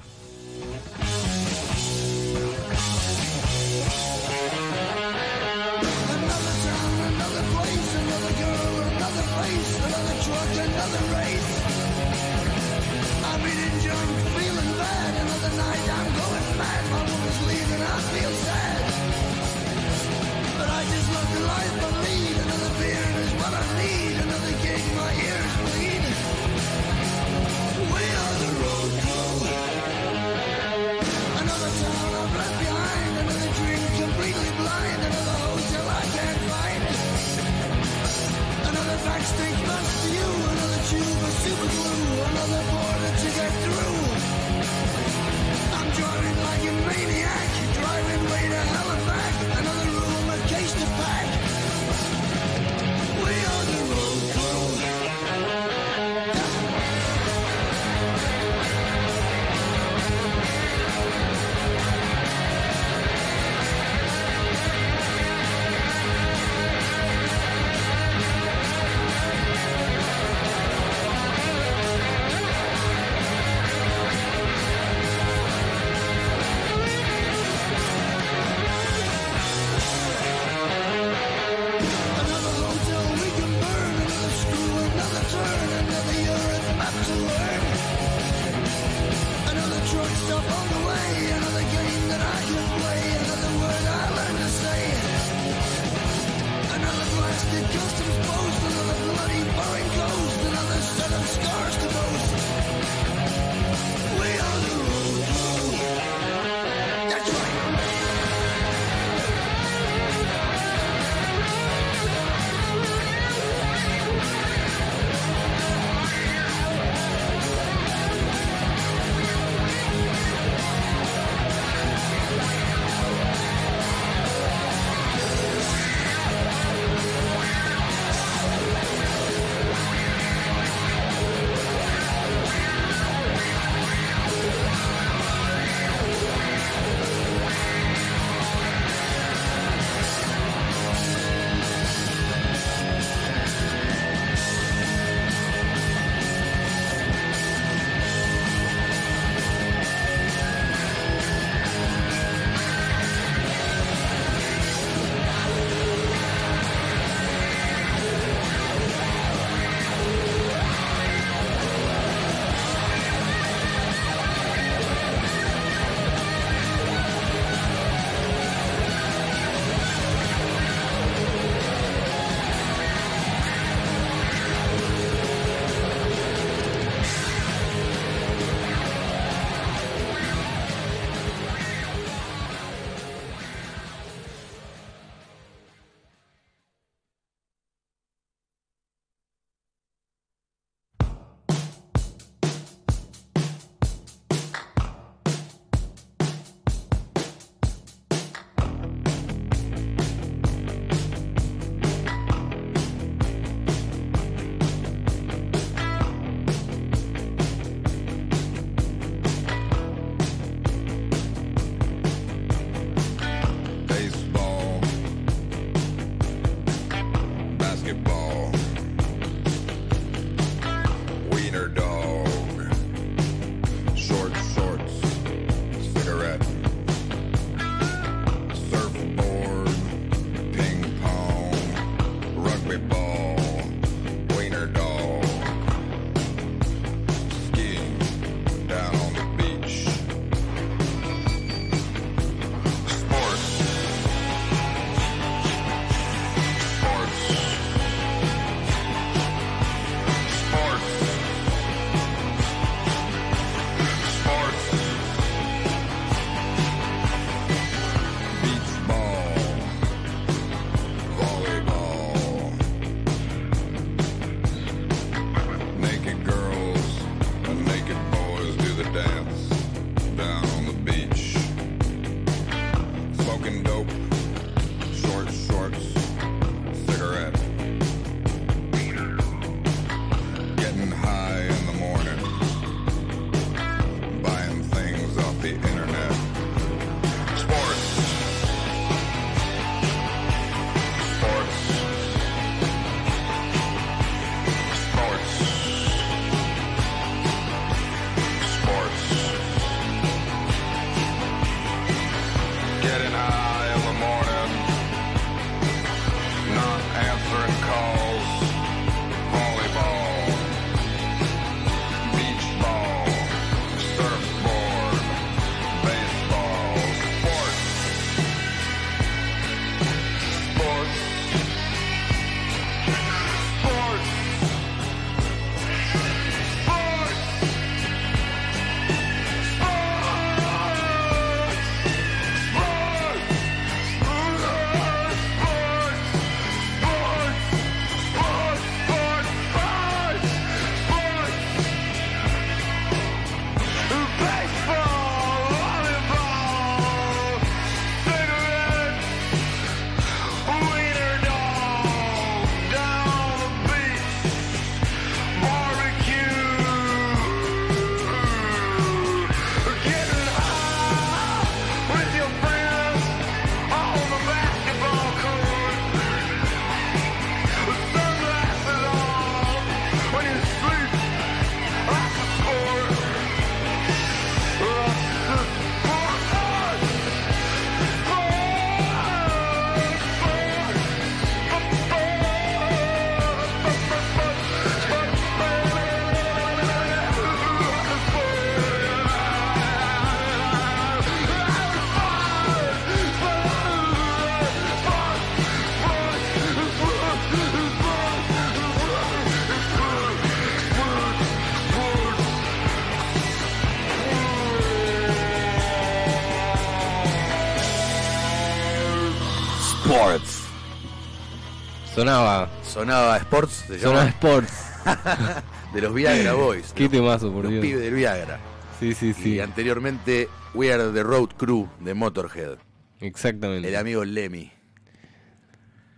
Sonaba. Sonaba Sports, se Sonaba llama. Sports. de los Viagra Boys. Qué temazo, por Los Dios. pibes del Viagra. Sí, sí, sí. Y anteriormente We Are the Road Crew de Motorhead. Exactamente. El amigo Lemmy.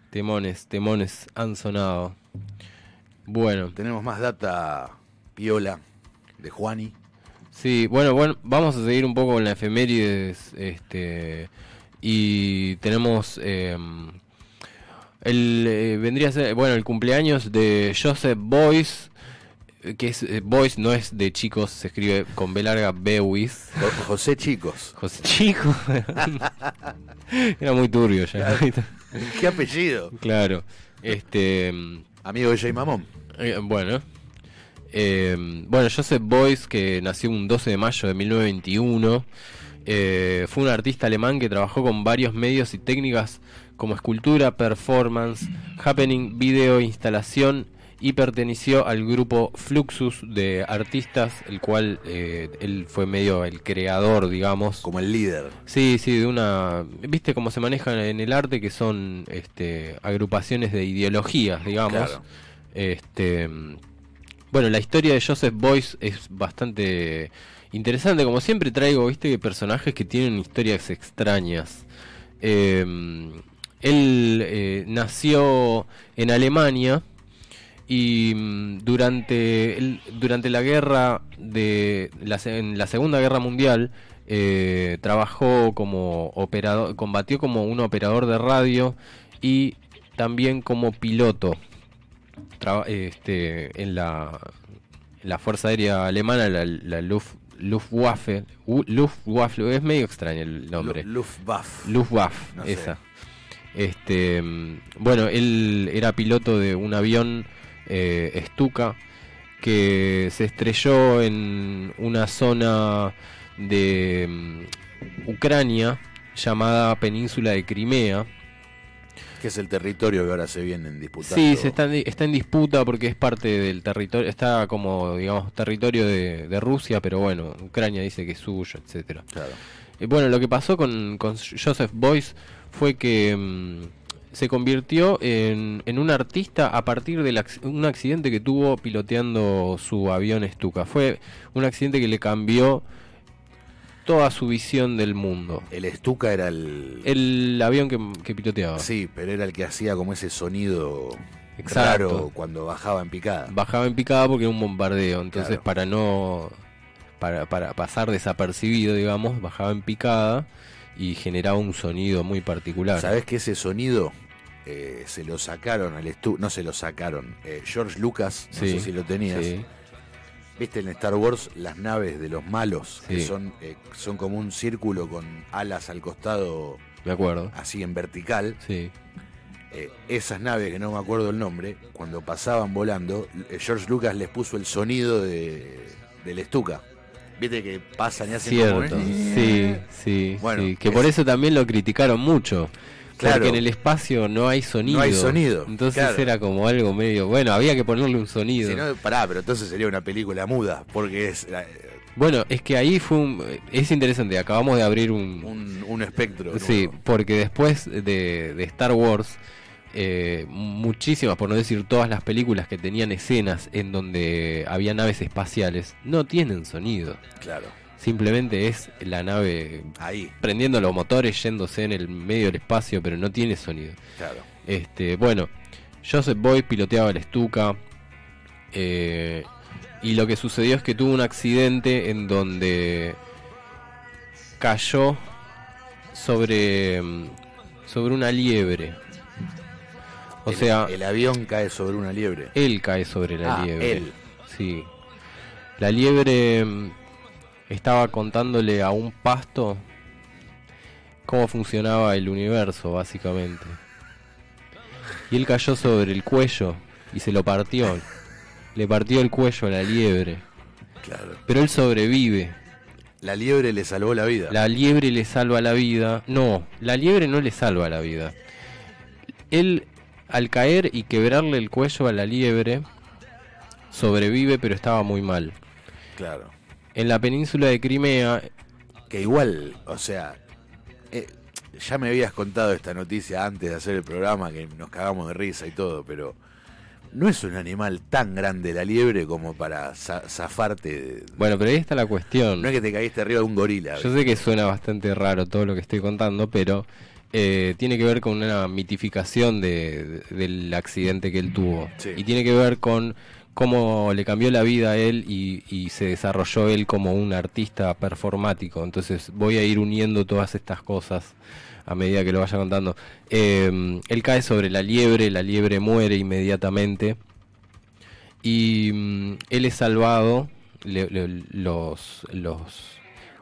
Temones, temones han sonado. Bueno. Tenemos más data piola de Juani. Sí, bueno, bueno, vamos a seguir un poco con la efemérides, este, y tenemos eh, el eh, vendría a ser, bueno, el cumpleaños de Joseph Boyce, eh, que es eh, Boyce no es de chicos, se escribe con B larga Bewis. Jo- José Chicos. José Chicos. Era muy turbio ya. ¿Qué apellido? Claro. Este. Amigo de Jay Mamón. Eh, bueno. Bueno, Joseph Beuys, que nació un 12 de mayo de 1921, eh, fue un artista alemán que trabajó con varios medios y técnicas como escultura, performance, happening, video, instalación y perteneció al grupo Fluxus de artistas, el cual eh, él fue medio el creador, digamos. Como el líder. Sí, sí, de una... ¿Viste cómo se manejan en el arte? Que son este, agrupaciones de ideologías, digamos. Claro. Este, bueno, la historia de Joseph Boyce es bastante interesante. Como siempre traigo, viste, personajes que tienen historias extrañas. Eh, él eh, nació en Alemania y mm, durante el- durante la guerra de la, en la Segunda Guerra Mundial eh, trabajó como operador, combatió como un operador de radio y también como piloto Traba- este, en la, la Fuerza Aérea Alemana, la, la Luft- Luftwaffe, Luftwaffe, es medio extraño el nombre. Lu- Luftwaffe. Luftwaffe, No sé. Este, bueno, él era piloto de un avión eh, Stuka que se estrelló en una zona de mm, Ucrania llamada Península de Crimea. Que es el territorio que ahora se vienen disputando. Sí, se está, en, está en disputa porque es parte del territorio, está como, digamos, territorio de, de Rusia, pero bueno, Ucrania dice que es suyo, etcétera. Claro. Eh, bueno, lo que pasó con, con Joseph Boyce fue que mm, se convirtió en, en un artista a partir de un accidente que tuvo piloteando su avión Stuka. Fue un accidente que le cambió toda su visión del mundo. El Stuka era el... El avión que, que piloteaba. Sí, pero era el que hacía como ese sonido Exacto. raro cuando bajaba en picada. Bajaba en picada porque era un bombardeo. Entonces, Claro. para no. Para, para pasar desapercibido, digamos, bajaba en picada y generaba un sonido muy particular. ¿Sabés que ese sonido eh, se lo sacaron al Stuka? No se lo sacaron. eh, George Lucas, no Sí, sé si lo tenías. sí. ¿Viste en Star Wars las naves de los malos? Que son, eh, son como un círculo con alas al costado, Me acuerdo. así en vertical. Sí. Eh, esas naves, que no me acuerdo el nombre, cuando pasaban volando, eh, George Lucas les puso el sonido de, del Stuka. Viste que pasan y hacen Cierto, como... sí, sí, Bueno, sí. Que por es- eso también lo criticaron mucho. Claro. Porque en el espacio no hay sonido. No hay sonido, Entonces claro. era como algo medio. Bueno, había que ponerle un sonido. Si no, pará, pero entonces sería una película muda, porque es eh, Bueno, es que ahí fue un. Es interesante, acabamos de abrir un. un, un espectro. Sí, nuevo. porque después de, de Star Wars, eh, muchísimas, por no decir todas las películas que tenían escenas en donde había naves espaciales, no tienen sonido. Claro. Simplemente es la nave Ahí, prendiendo los motores, yéndose en el medio del espacio, pero no tiene sonido. claro. Este, bueno, Joseph Boyd piloteaba el Stuka. eh, y lo que sucedió es que tuvo un accidente en donde cayó sobre, mm, sobre una liebre. O El- sea, el avión cae sobre una liebre. él cae sobre la Ah, liebre. él. Sí. La liebre mm, estaba contándole a un pasto cómo funcionaba el universo, básicamente. Y él cayó sobre el cuello y se lo partió. Le partió el cuello a la liebre. Claro. Pero él sobrevive. La liebre le salvó la vida. La liebre le salva la vida. No, la liebre no le salva la vida. Él, al caer y quebrarle el cuello a la liebre, sobrevive, pero estaba muy mal. Claro. En la península de Crimea, Que igual, o sea, eh, ya me habías contado esta noticia antes de hacer el programa, que nos cagamos de risa y todo, pero no es un animal tan grande la liebre como para za- zafarte. de- Bueno, pero ahí está la cuestión. No es que te caíste arriba de un gorila. Yo sé que suena bastante raro todo lo que estoy contando, pero eh, tiene que ver con una mitificación de, de- del accidente que él tuvo. Sí. Y tiene que ver con cómo le cambió la vida a él y, y se desarrolló él como un artista performático. Entonces voy a ir uniendo todas estas cosas a medida que lo vaya contando. Eh, él cae sobre la liebre, la liebre muere inmediatamente y mm, él es salvado. le- le- los, los,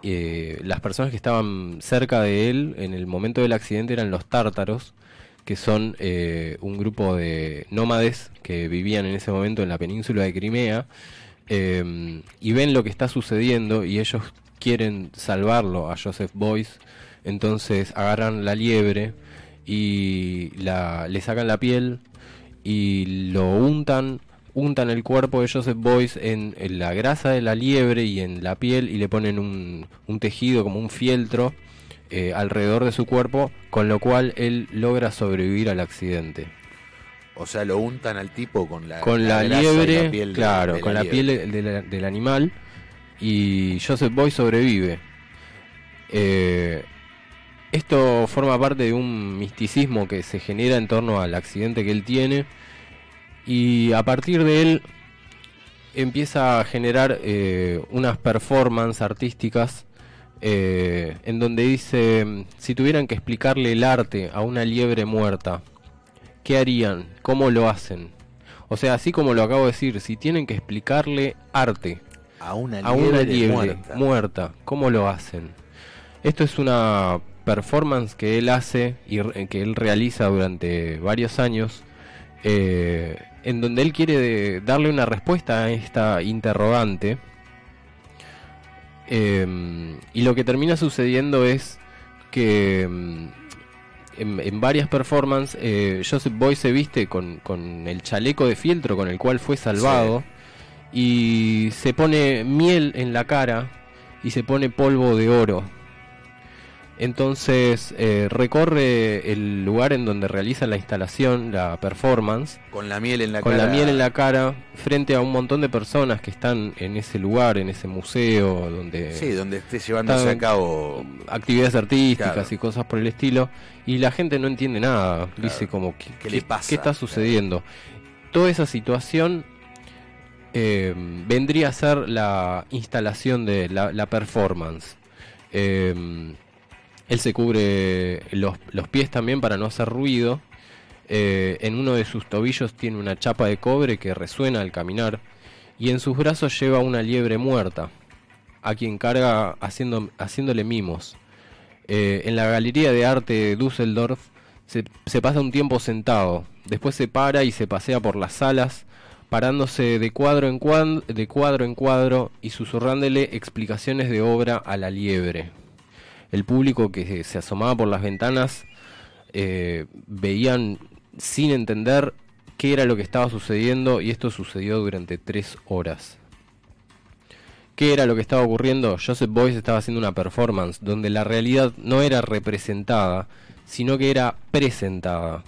eh, las personas que estaban cerca de él en el momento del accidente eran los tártaros, que son eh, un grupo de nómades que vivían en ese momento en la península de Crimea eh, y ven lo que está sucediendo y ellos quieren salvarlo a Joseph Boyce, entonces agarran la liebre y la, le sacan la piel y lo untan, untan el cuerpo de Joseph Boyce en, en la grasa de la liebre y en la piel y le ponen un, un tejido como un fieltro eh, alrededor de su cuerpo, con lo cual él logra sobrevivir al accidente. O sea, lo untan al tipo con la, Con la, liebre, la piel de- claro, de con la, liebre. piel de la- del animal y Joseph Boyce sobrevive. Eh, esto forma parte de un misticismo que se genera en torno al accidente que él tiene y a partir de él empieza a generar eh, unas performances artísticas eh, en donde dice, si tuvieran que explicarle el arte a una liebre muerta, ¿qué harían? ¿Cómo lo hacen? O sea, así como lo acabo de decir, si tienen que explicarle arte a una a una liebre liebre muerta. muerta, ¿cómo lo hacen? Esto es una performance que él hace y que él realiza durante varios años, eh, en donde él quiere darle una respuesta a esta interrogante. Eh, y lo que termina sucediendo es que en, en varias performances eh, Joseph Boy se viste con, con el chaleco de fieltro con el cual fue salvado y se pone miel en la cara y se pone polvo de oro. Entonces eh, recorre el lugar en donde realiza la instalación, la performance, Con la miel en la con cara. la miel en la cara, frente a un montón de personas que están en ese lugar, en ese museo, donde Sí, donde esté llevándose a cabo. actividades artísticas Claro. y cosas por el estilo, y la gente no entiende nada, dice como, ¿qué, ¿Qué le pasa? ¿qué está sucediendo? Toda esa situación eh, vendría a ser la instalación de la, la performance. Eh, él se cubre los, los pies también para no hacer ruido. Eh, en uno de sus tobillos tiene una chapa de cobre que resuena al caminar. Y en sus brazos lleva una liebre muerta, a quien carga haciendo, haciéndole mimos. Eh, en la Galería de Arte de Düsseldorf se, se pasa un tiempo sentado, después se para y se pasea por las salas, parándose de cuadro en cuadro, de cuadro, en cuadro y susurrándole explicaciones de obra a la liebre. El público que se asomaba por las ventanas eh, veían sin entender qué era lo que estaba sucediendo y esto sucedió durante tres horas. ¿Qué era lo que estaba ocurriendo? Joseph Boyce estaba haciendo una performance donde la realidad no era representada, sino que era presentada.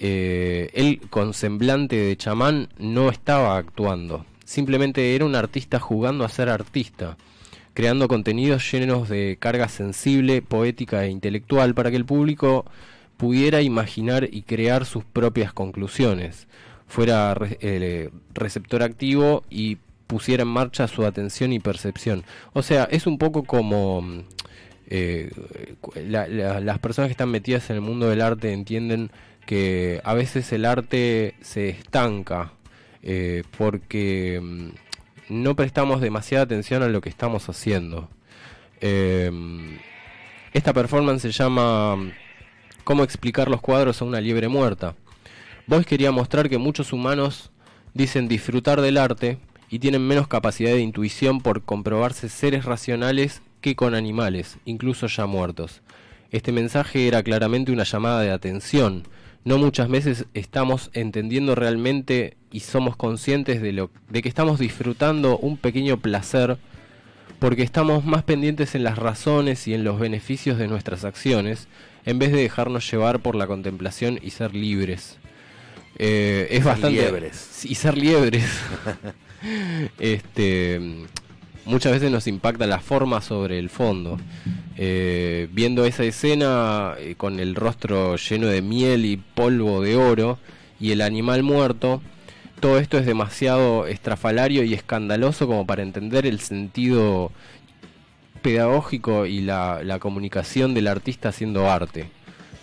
Eh, él con semblante de chamán no estaba actuando, simplemente era un artista jugando a ser artista, creando contenidos llenos de carga sensible, poética e intelectual para que el público pudiera imaginar y crear sus propias conclusiones, fuera eh, receptor activo y pusiera en marcha su atención y percepción. O sea, es un poco como mm, eh, las personas que están metidas en el mundo del arte entienden que a veces el arte se estanca eh, porque mm, no prestamos demasiada atención a lo que estamos haciendo. Eh, esta performance se llama mm, ¿Cómo explicar los cuadros a una liebre muerta? Boyce quería mostrar que muchos humanos dicen disfrutar del arte y tienen menos capacidad de intuición por comprobarse seres racionales que con animales, incluso ya muertos. Este mensaje era claramente una llamada de atención. No muchas veces estamos entendiendo realmente y somos conscientes de, lo, de que estamos disfrutando un pequeño placer porque estamos más pendientes en las razones y en los beneficios de nuestras acciones, en vez de dejarnos llevar por la contemplación y ser libres. Eh, es Ser bastante... liebres. Y ser liebres. este, muchas veces nos impacta la forma sobre el fondo. Eh, viendo esa escena eh, con el rostro lleno de miel y polvo de oro y el animal muerto, todo esto es demasiado estrafalario y escandaloso como para entender el sentido pedagógico y la, comunicación del artista haciendo arte.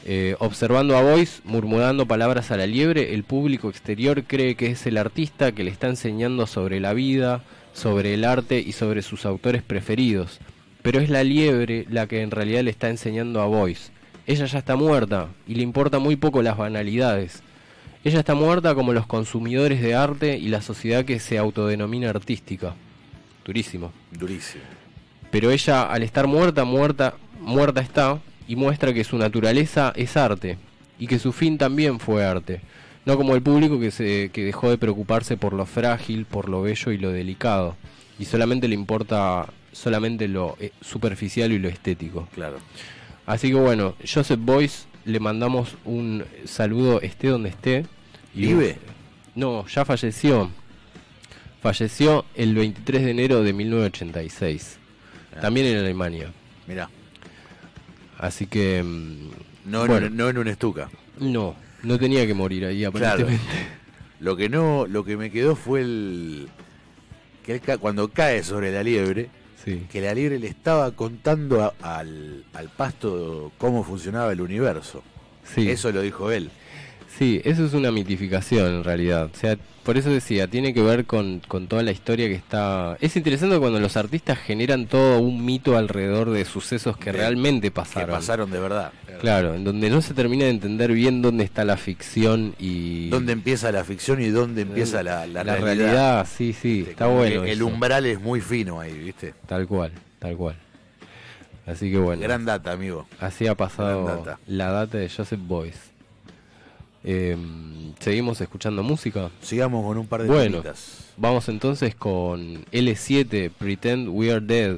Eh, observando a Boyce murmurando palabras a la liebre, el público exterior cree que es el artista que le está enseñando sobre la vida, sobre el arte y sobre sus autores preferidos. Pero es la liebre la que en realidad le está enseñando a Boyce. Ella ya está muerta y le importa muy poco las banalidades. Ella está muerta como los consumidores de arte y la sociedad que se autodenomina artística. Durísimo. Durísimo. Pero ella, al estar muerta, muerta, muerta está y muestra que su naturaleza es arte y que su fin también fue arte. No como el público que, se, que dejó de preocuparse por lo frágil, por lo bello y lo delicado. Y solamente le importa solamente lo eh, superficial y lo estético. Claro. Así que bueno, Joseph Boyce le mandamos un saludo esté donde esté. Y ¿Vive? No, ya falleció. Falleció el 23 de enero de 1986. También en Alemania. Mirá. Así que... mm, No, bueno, un- no en un estuca. no, no tenía que morir ahí Claro. aparentemente. Lo que no, lo que me quedó fue el que él cuando cae sobre la liebre, Sí. que la liebre le estaba contando a- al, al pasto cómo funcionaba el universo. Sí. Eso lo dijo él. Sí, eso es una mitificación en realidad. O sea, por eso decía, tiene que ver con, con toda la historia que está... Es interesante cuando los artistas generan todo un mito alrededor de sucesos que De- realmente Que pasaron. pasaron de verdad. Claro, en donde no se termina de entender bien dónde está la ficción y... ¿Dónde empieza la ficción y dónde empieza la, la, la realidad? realidad, sí, sí, está Como bueno. El eso. umbral es muy fino ahí, ¿viste? Tal cual, tal cual. Así que bueno. Gran data, amigo. Así ha pasado data. la data de Joseph Boyce. Eh, Seguimos escuchando música. Sigamos con un par de Bueno, temitas. vamos entonces con L7, Pretend We Are Dead.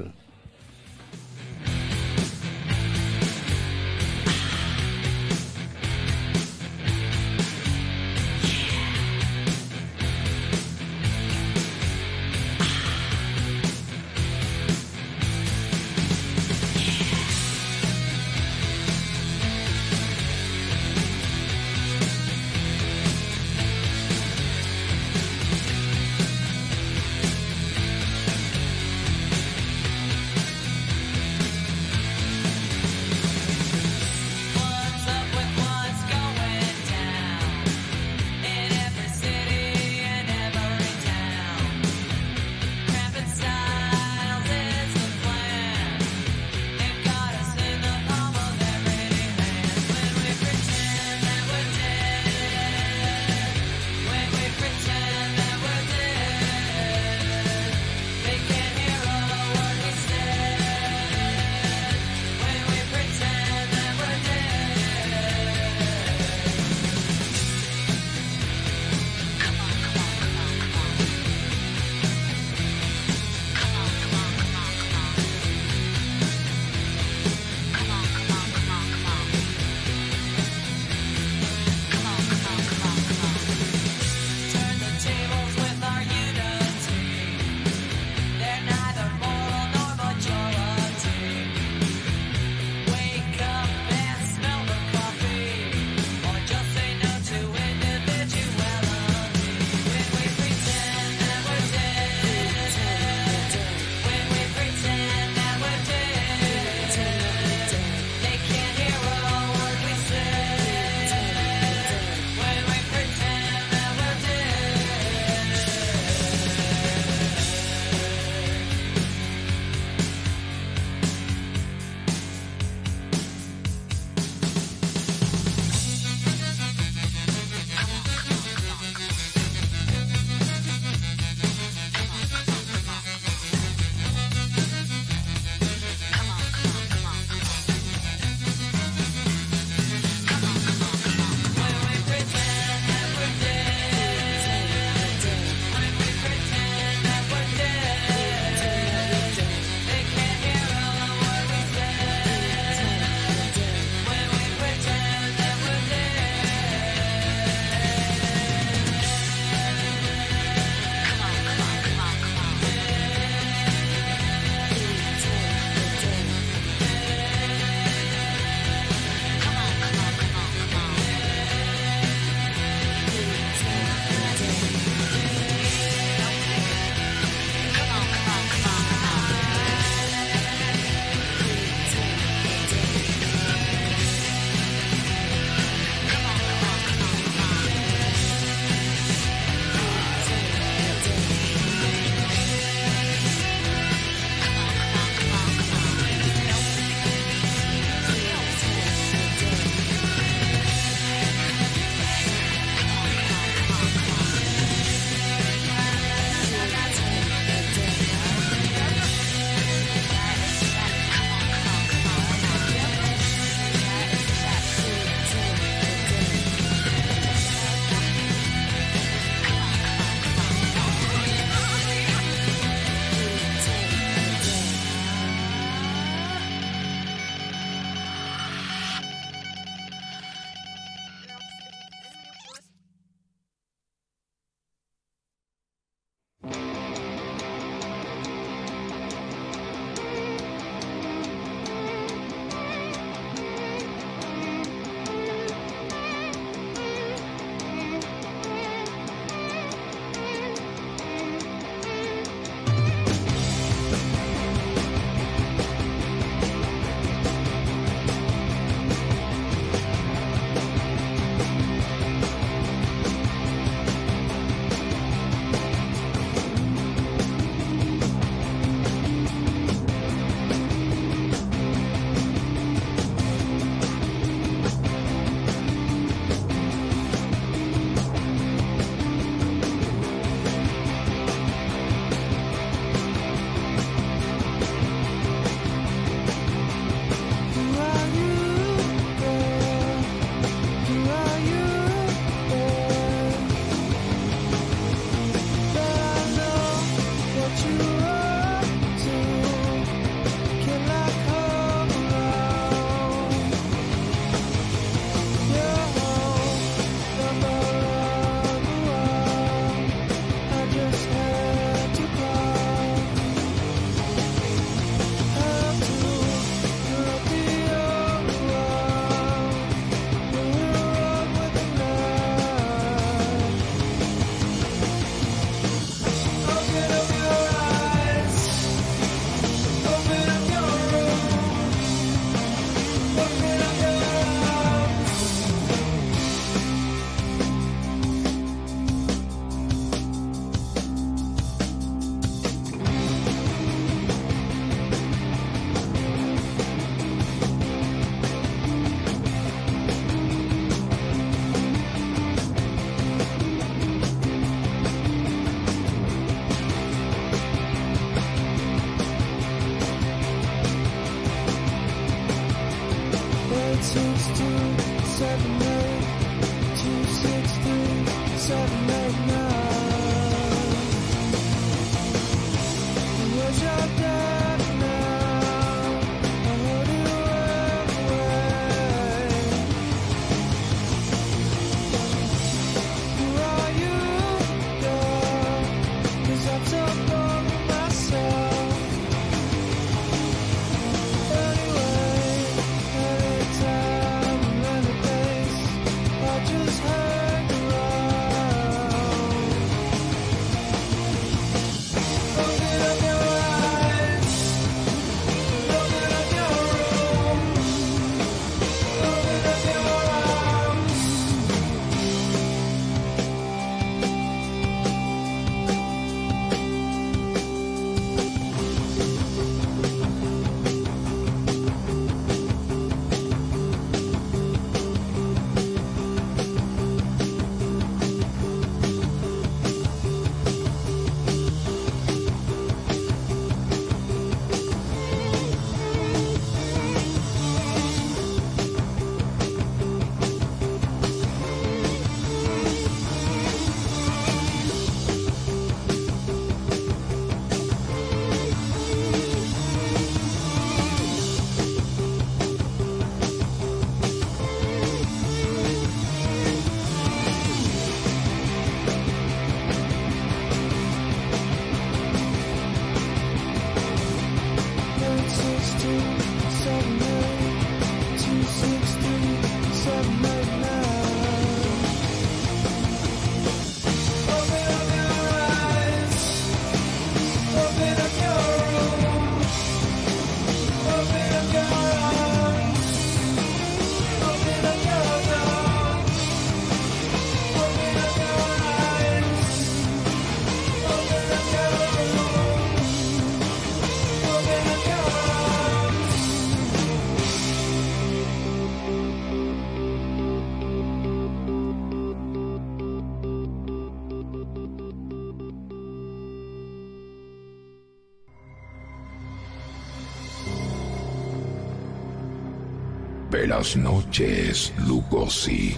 Velas noches, Lugosi.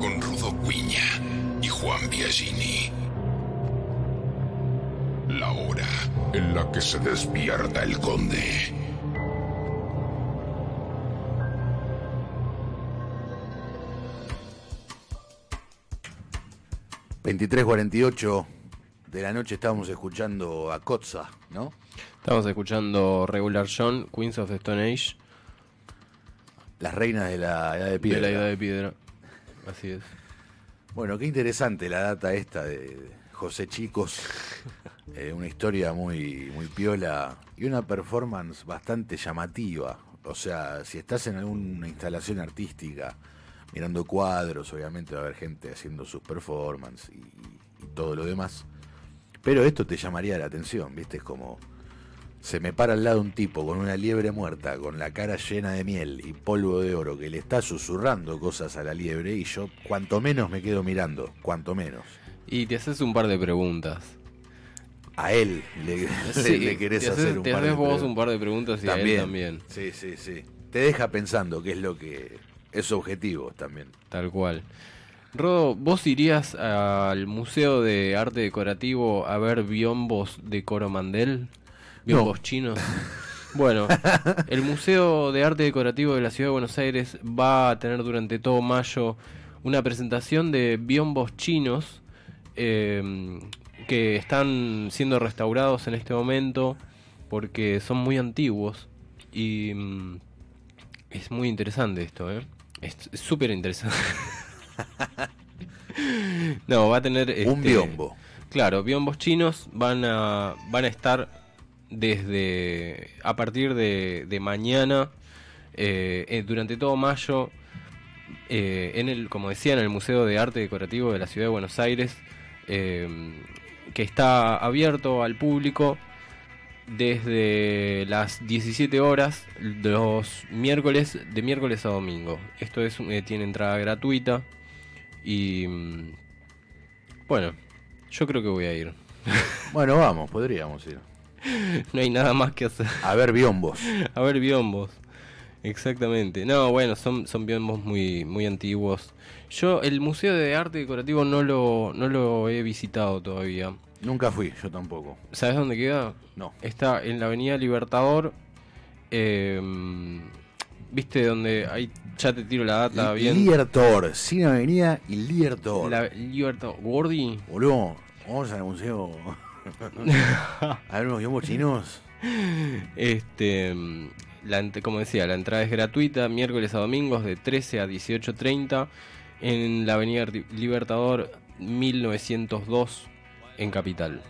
Con Rudo Cuiña y Juan Biagini. La hora en la que se despierta el conde. ...23.48 de la noche estábamos escuchando a Kotza, ¿no? Estamos escuchando Regular John, Queens of the Stone Age. Las reinas de la edad de piedra. De la edad de piedra. Así es. Bueno, qué interesante la data esta de José Chicos. Eh, una historia muy, muy piola y una performance bastante llamativa. O sea, si estás en alguna instalación artística mirando cuadros, obviamente va a haber gente haciendo sus performances y, y todo lo demás. Pero esto te llamaría la atención, ¿viste? Es como se me para al lado un tipo con una liebre muerta, con la cara llena de miel y polvo de oro, que le está susurrando cosas a la liebre y yo cuanto menos me quedo mirando, cuanto menos. Y te haces un par de preguntas. A él le, Sí, le querés haces- hacer un te par de vos un par de preguntas y a él también. Sí, sí, sí. Te deja pensando qué es lo que es objetivo también. Tal cual. Rodo, ¿vos irías al Museo de Arte Decorativo a ver biombos de Coromandel? ¿Biombos chinos? Bueno, el Museo de Arte Decorativo de la Ciudad de Buenos Aires va a tener durante todo mayo una presentación de biombos chinos eh, que están siendo restaurados en este momento porque son muy antiguos y mm, es muy interesante esto, ¿eh? Es es súper interesante. no, va a tener... Un este, biombo. Claro, biombos chinos van a, van a estar desde... a partir de, de mañana, eh, eh, durante todo mayo, eh, en el, como decía, en el Museo de Arte Decorativo de la Ciudad de Buenos Aires, que está abierto al público desde las 17 horas los miércoles de miércoles a domingo. Esto es tiene entrada gratuita y mm, bueno, yo creo que voy a ir. Bueno, vamos, podríamos ir. No hay nada más que hacer. A ver biombos. A ver biombos. Exactamente. No, bueno, son, son biombos muy, muy antiguos. Yo el Museo de Arte Decorativo no lo, no lo he visitado todavía. Nunca fui, yo tampoco. ¿Sabes dónde queda? No. Está en la Avenida Libertador. eh, ¿Viste donde ahí ya te tiro la data bien? Libertador, Cine Avenida y Libertador. La Libertador. Gordi. Boludo, vamos al museo. a ver unos biombos chinos. Este, mm, la, como decía, la entrada es gratuita, miércoles a domingos de 13 a 18.30 en la Avenida Libertador 1902 en Capital.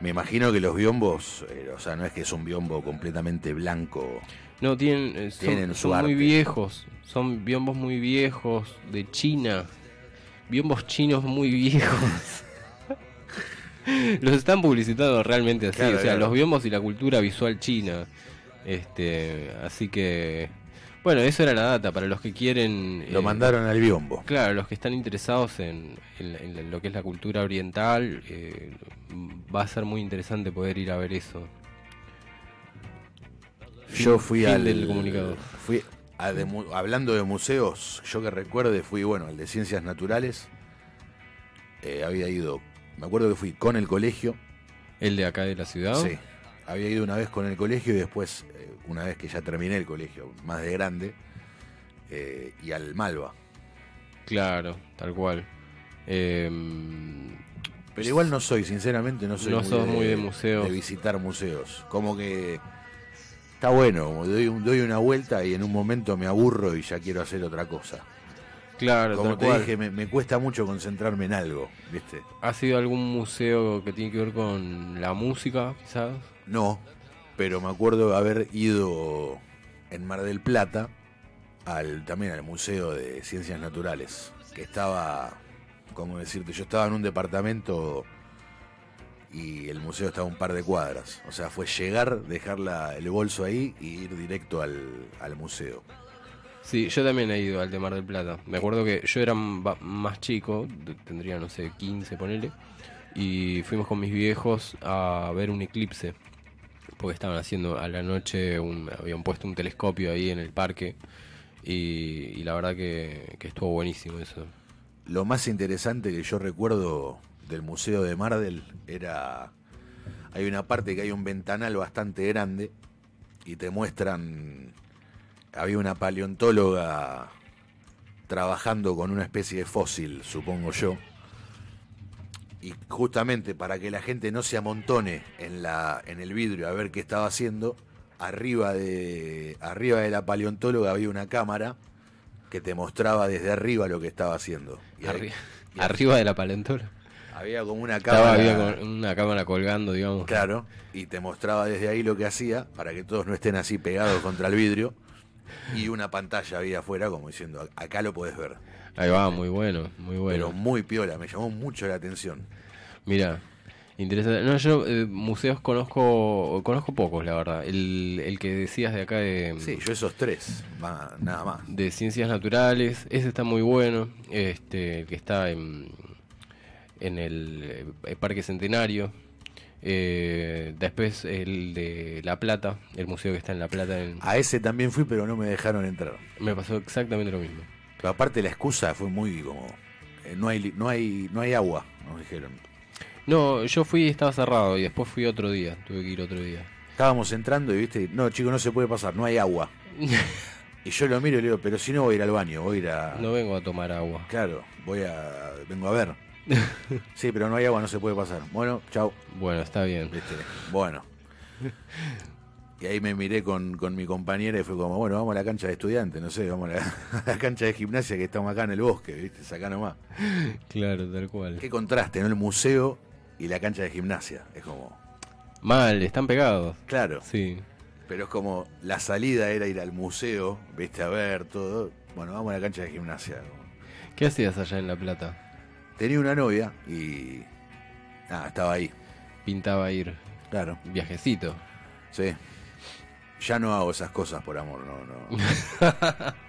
Me imagino que los biombos, eh, o sea, no es que es un biombo completamente blanco. No, tienen, eh, son, Tienen son muy viejos, son biombos muy viejos de China, biombos chinos muy viejos. los están publicitando realmente así, Claro, o sea, claro. los biombos y la cultura visual china. Este, así que bueno, eso era la data para los que quieren Lo eh, mandaron al biombo. Claro, los que están interesados en, en- en lo que es la cultura oriental, eh, va a ser muy interesante poder ir a ver eso. Yo fui al. del comunicado. Fui a de mu- hablando de museos, yo que recuerde fui, bueno, al de Ciencias Naturales. Eh, había ido, me acuerdo que fui con el colegio. ¿El de acá de la ciudad? Sí. Había ido una vez con el colegio y después, eh, una vez que ya terminé el colegio, más de grande, eh, y al Malva. Claro, tal cual. Em, Pero igual no soy, sinceramente, no soy No sos muy de museos. De visitar museos. Como que está bueno, doy, doy una vuelta y en un momento me aburro y ya quiero hacer otra cosa. Claro, Como te cual. dije, me, me cuesta mucho concentrarme en algo, ¿viste? ¿Has ido a algún museo que tiene que ver con la música, quizás? No, pero me acuerdo haber ido en Mar del Plata al también al Museo de Ciencias Naturales, que estaba, como decirte, yo estaba en un departamento y el museo estaba a un par de cuadras. O sea, fue llegar, dejar la- el bolso ahí y ir directo al, al museo. Sí, yo también he ido al de Mar del Plata. Me acuerdo que yo era más chico, tendría, no sé, 15, ponele. Y fuimos con mis viejos a ver un eclipse. Porque estaban haciendo a la noche, un- habían puesto un telescopio ahí en el parque. Y, y la verdad que, que estuvo buenísimo eso. Lo más interesante que yo recuerdo del Museo de Mardel era. Hay una parte que hay un ventanal bastante grande y te muestran. Había una paleontóloga trabajando con una especie de fósil, supongo yo. Y justamente para que la gente no se amontone en, la, en el vidrio a ver qué estaba haciendo, arriba de, arriba de la paleontóloga había una cámara que te mostraba desde arriba lo que estaba haciendo. Y ahí- Arri- arriba de la palentora. había como una Estaba cámara. había una cámara colgando, digamos. Claro, y te mostraba desde ahí lo que hacía para que todos no estén así pegados contra el vidrio. Y una pantalla había afuera como diciendo, acá lo podés ver. Ahí va, muy bueno, muy bueno. Pero muy piola, me llamó mucho la atención. Mira, interesante. No, yo eh, museos conozco conozco pocos, la verdad. El, el que decías de acá de, Sí, yo esos tres, nada más. de ciencias naturales, ese está muy bueno. Este, el que está en, en el, eh, Parque Centenario. Eh, después el de La Plata, el museo que está en La Plata. en- A ese también fui, pero no me dejaron entrar. me pasó exactamente lo mismo. Pero aparte la excusa fue muy como, eh, no hay, no hay, no hay agua, nos dijeron. No, yo fui y estaba cerrado y después fui otro día, tuve que ir otro día. Estábamos entrando y viste, no chico, no se puede pasar, no hay agua. Y yo lo miro y le digo, pero si no voy a ir al baño, voy a ir a... No vengo a tomar agua. Claro, voy a. vengo a ver. Sí, pero no hay agua, no se puede pasar. Bueno, chao. Bueno, está bien. Bueno. Y ahí me miré con, con mi compañera y fue como, bueno, vamos a la cancha de estudiantes, no sé, vamos a la, a la cancha de gimnasia que estamos acá en el bosque, ¿viste? Acá nomás. Claro, tal cual. Qué contraste, ¿no? El museo y la cancha de gimnasia. Es como, Mal, están pegados. claro. Sí. Pero es como, la salida era ir al museo, viste, a ver todo. Bueno, vamos a la cancha de gimnasia. ¿Qué hacías allá en La Plata? Tenía una novia y. Ah, estaba ahí. Pintaba ir. Claro. Viajecito. Sí. Ya no hago esas cosas por amor, no, no.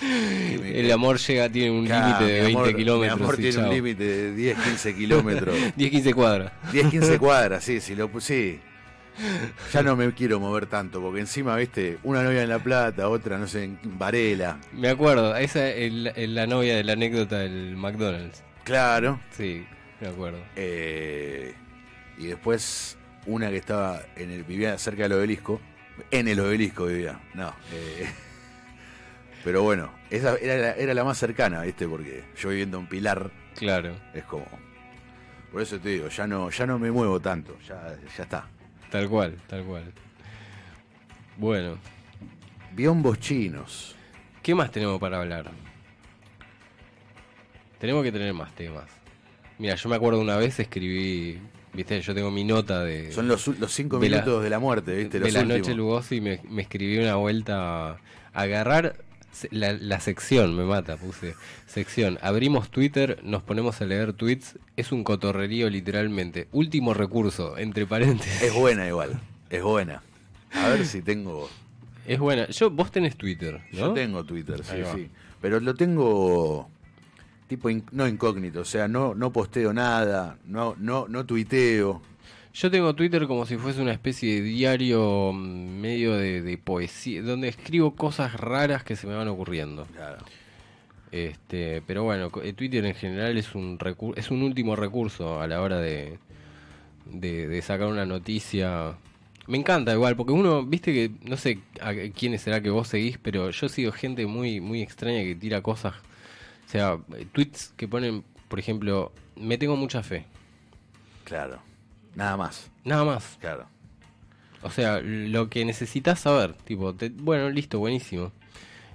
El amor llega, tiene un límite de mi 20 amor- kilómetros. Mi amor tiene un límite de 10, 15 kilómetros. 10, 15 cuadras. 10, 15 cuadras, sí, sí, lo, sí. Ya no me quiero mover tanto, porque encima, viste, una novia en La Plata, otra, no sé, en Varela. Me acuerdo, esa es la novia de la anécdota del McDonald's. Claro. Sí, me acuerdo. Eh, y después una que estaba en el vivía cerca del obelisco. En el obelisco vivía. No. eh, pero bueno, esa era la, era la más cercana, ¿viste? Porque yo viviendo en Pilar. Claro. Es como. Por eso te digo, ya no, ya no me muevo tanto. Ya, ya está. Tal cual, tal cual. Bueno, Biombos chinos. ¿qué más tenemos para hablar? Tenemos que tener más temas. Mira, yo me acuerdo una vez escribí, viste, yo tengo mi nota de... Son los, los cinco de la- minutos de la muerte, ¿viste? de la últimos. noche Lugosi me, me escribí una vuelta a agarrar la, la sección, me mata, puse sección. Abrimos Twitter, nos ponemos a leer tweets, es un cotorrerío literalmente. Último recurso, entre paréntesis. Es buena igual. Es buena. A ver si tengo. Es buena. Yo, vos tenés Twitter, ¿no? Yo tengo Twitter, sí, sí. Pero lo tengo tipo in- no incógnito, o sea, no, no posteo nada, no, no, no tuiteo. Yo tengo Twitter como si fuese una especie de diario mm, medio de, de poesía, donde escribo cosas raras que se me van ocurriendo. Este, pero bueno, eh, Twitter en general es un es un último recurso a la hora de, de, de sacar una noticia. Me encanta igual, porque uno, viste que, no sé a quiénes será que vos seguís, pero yo sigo gente muy, muy extraña que tira cosas, o sea, tweets que ponen, por ejemplo, me tengo mucha fe. Claro. Nada más. Nada más. Claro. O sea, lo que necesitas saber, tipo, te- bueno, listo, buenísimo.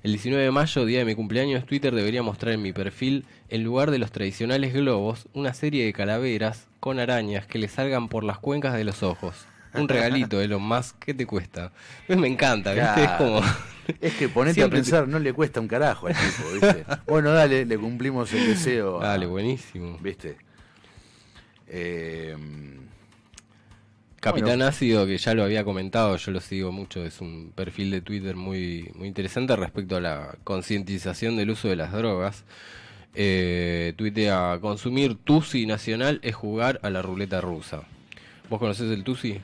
El 19 de mayo, día de mi cumpleaños, Twitter debería mostrar en mi perfil, en lugar de los tradicionales globos, una serie de calaveras con arañas que le salgan por las cuencas de los ojos. Un regalito de lo más, ¿qué te cuesta? Pues me encanta, ¿viste? Es Claro. como... Es que ponete Siempre a pensar, no le cuesta un carajo al tipo, ¿viste? bueno, dale, le cumplimos el deseo. a- Dale, buenísimo. ¿Viste? Eh, Capitán bueno, Ácido, que ya lo había comentado, yo lo sigo mucho, es un perfil de Twitter muy, muy interesante respecto a la concientización del uso de las drogas. Eh, tuitea, consumir Tusi nacional es jugar a la ruleta rusa. ¿Vos conocés el Tusi?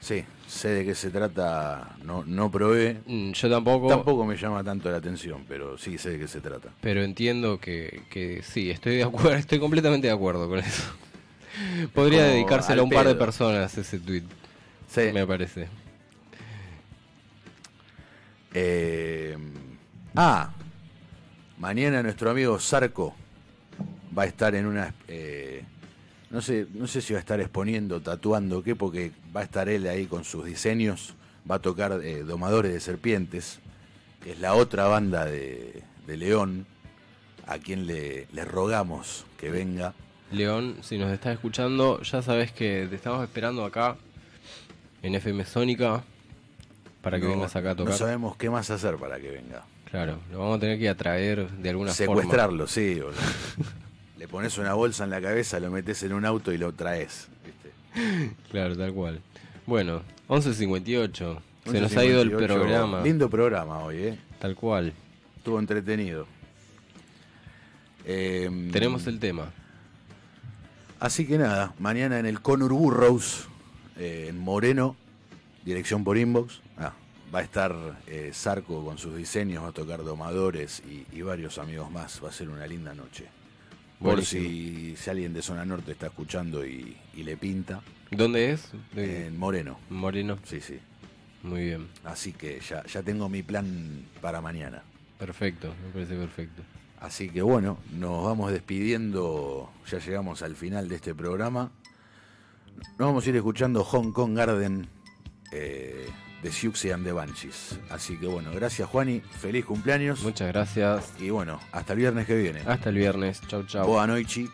Sí, sé de qué se trata, no, no probé. Mm, yo tampoco. Tampoco me llama tanto la atención, pero sí sé de qué se trata. Pero entiendo que, que sí, estoy de acuerdo, estoy completamente de acuerdo con eso. Podría Como dedicárselo a un par de personas ese tweet. Me parece. Eh, ah, mañana nuestro amigo Sarco va a estar en una... eh, no sé, no sé si va a estar exponiendo, tatuando, qué, porque va a estar él ahí con sus diseños. Va a tocar eh, Domadores de Serpientes, que es la otra banda de, de León, a quien le, le rogamos que venga. León, si nos estás escuchando, ya sabes que te estamos esperando acá en FM Sónica para que No- vengas acá a tocar. No sabemos qué más hacer para que venga. Claro, lo vamos a tener que atraer de alguna Secuestrarlo, sí. Le pones una bolsa en la cabeza, lo metes en un auto y lo traes. Claro, tal cual. Bueno, 11.58. Se nos ha ido el 11.58. programa. Lindo programa hoy, ¿eh? Tal cual. Estuvo entretenido. Eh, Tenemos el tema. Así que nada, mañana en el Conur Burrows, eh, en Moreno, dirección por inbox. Ah, va a estar eh, Sarco con sus diseños, va a tocar domadores y, y varios amigos más. Va a ser una linda noche. Por Buenísimo. si, si alguien de zona norte está escuchando y, y le pinta. ¿Dónde es? De- En Moreno. Moreno. Sí, sí. Muy bien. Así que ya, ya tengo mi plan para mañana. Perfecto, me parece perfecto. Así que bueno, nos vamos despidiendo, ya llegamos al final de este programa. Nos vamos a ir escuchando Hong Kong Garden eh, de Siouxsie and the Banshees. Así que bueno, gracias Juani, feliz cumpleaños. Muchas gracias. Y bueno, hasta el viernes que viene. Hasta el viernes. Chau, chau. Boa noite.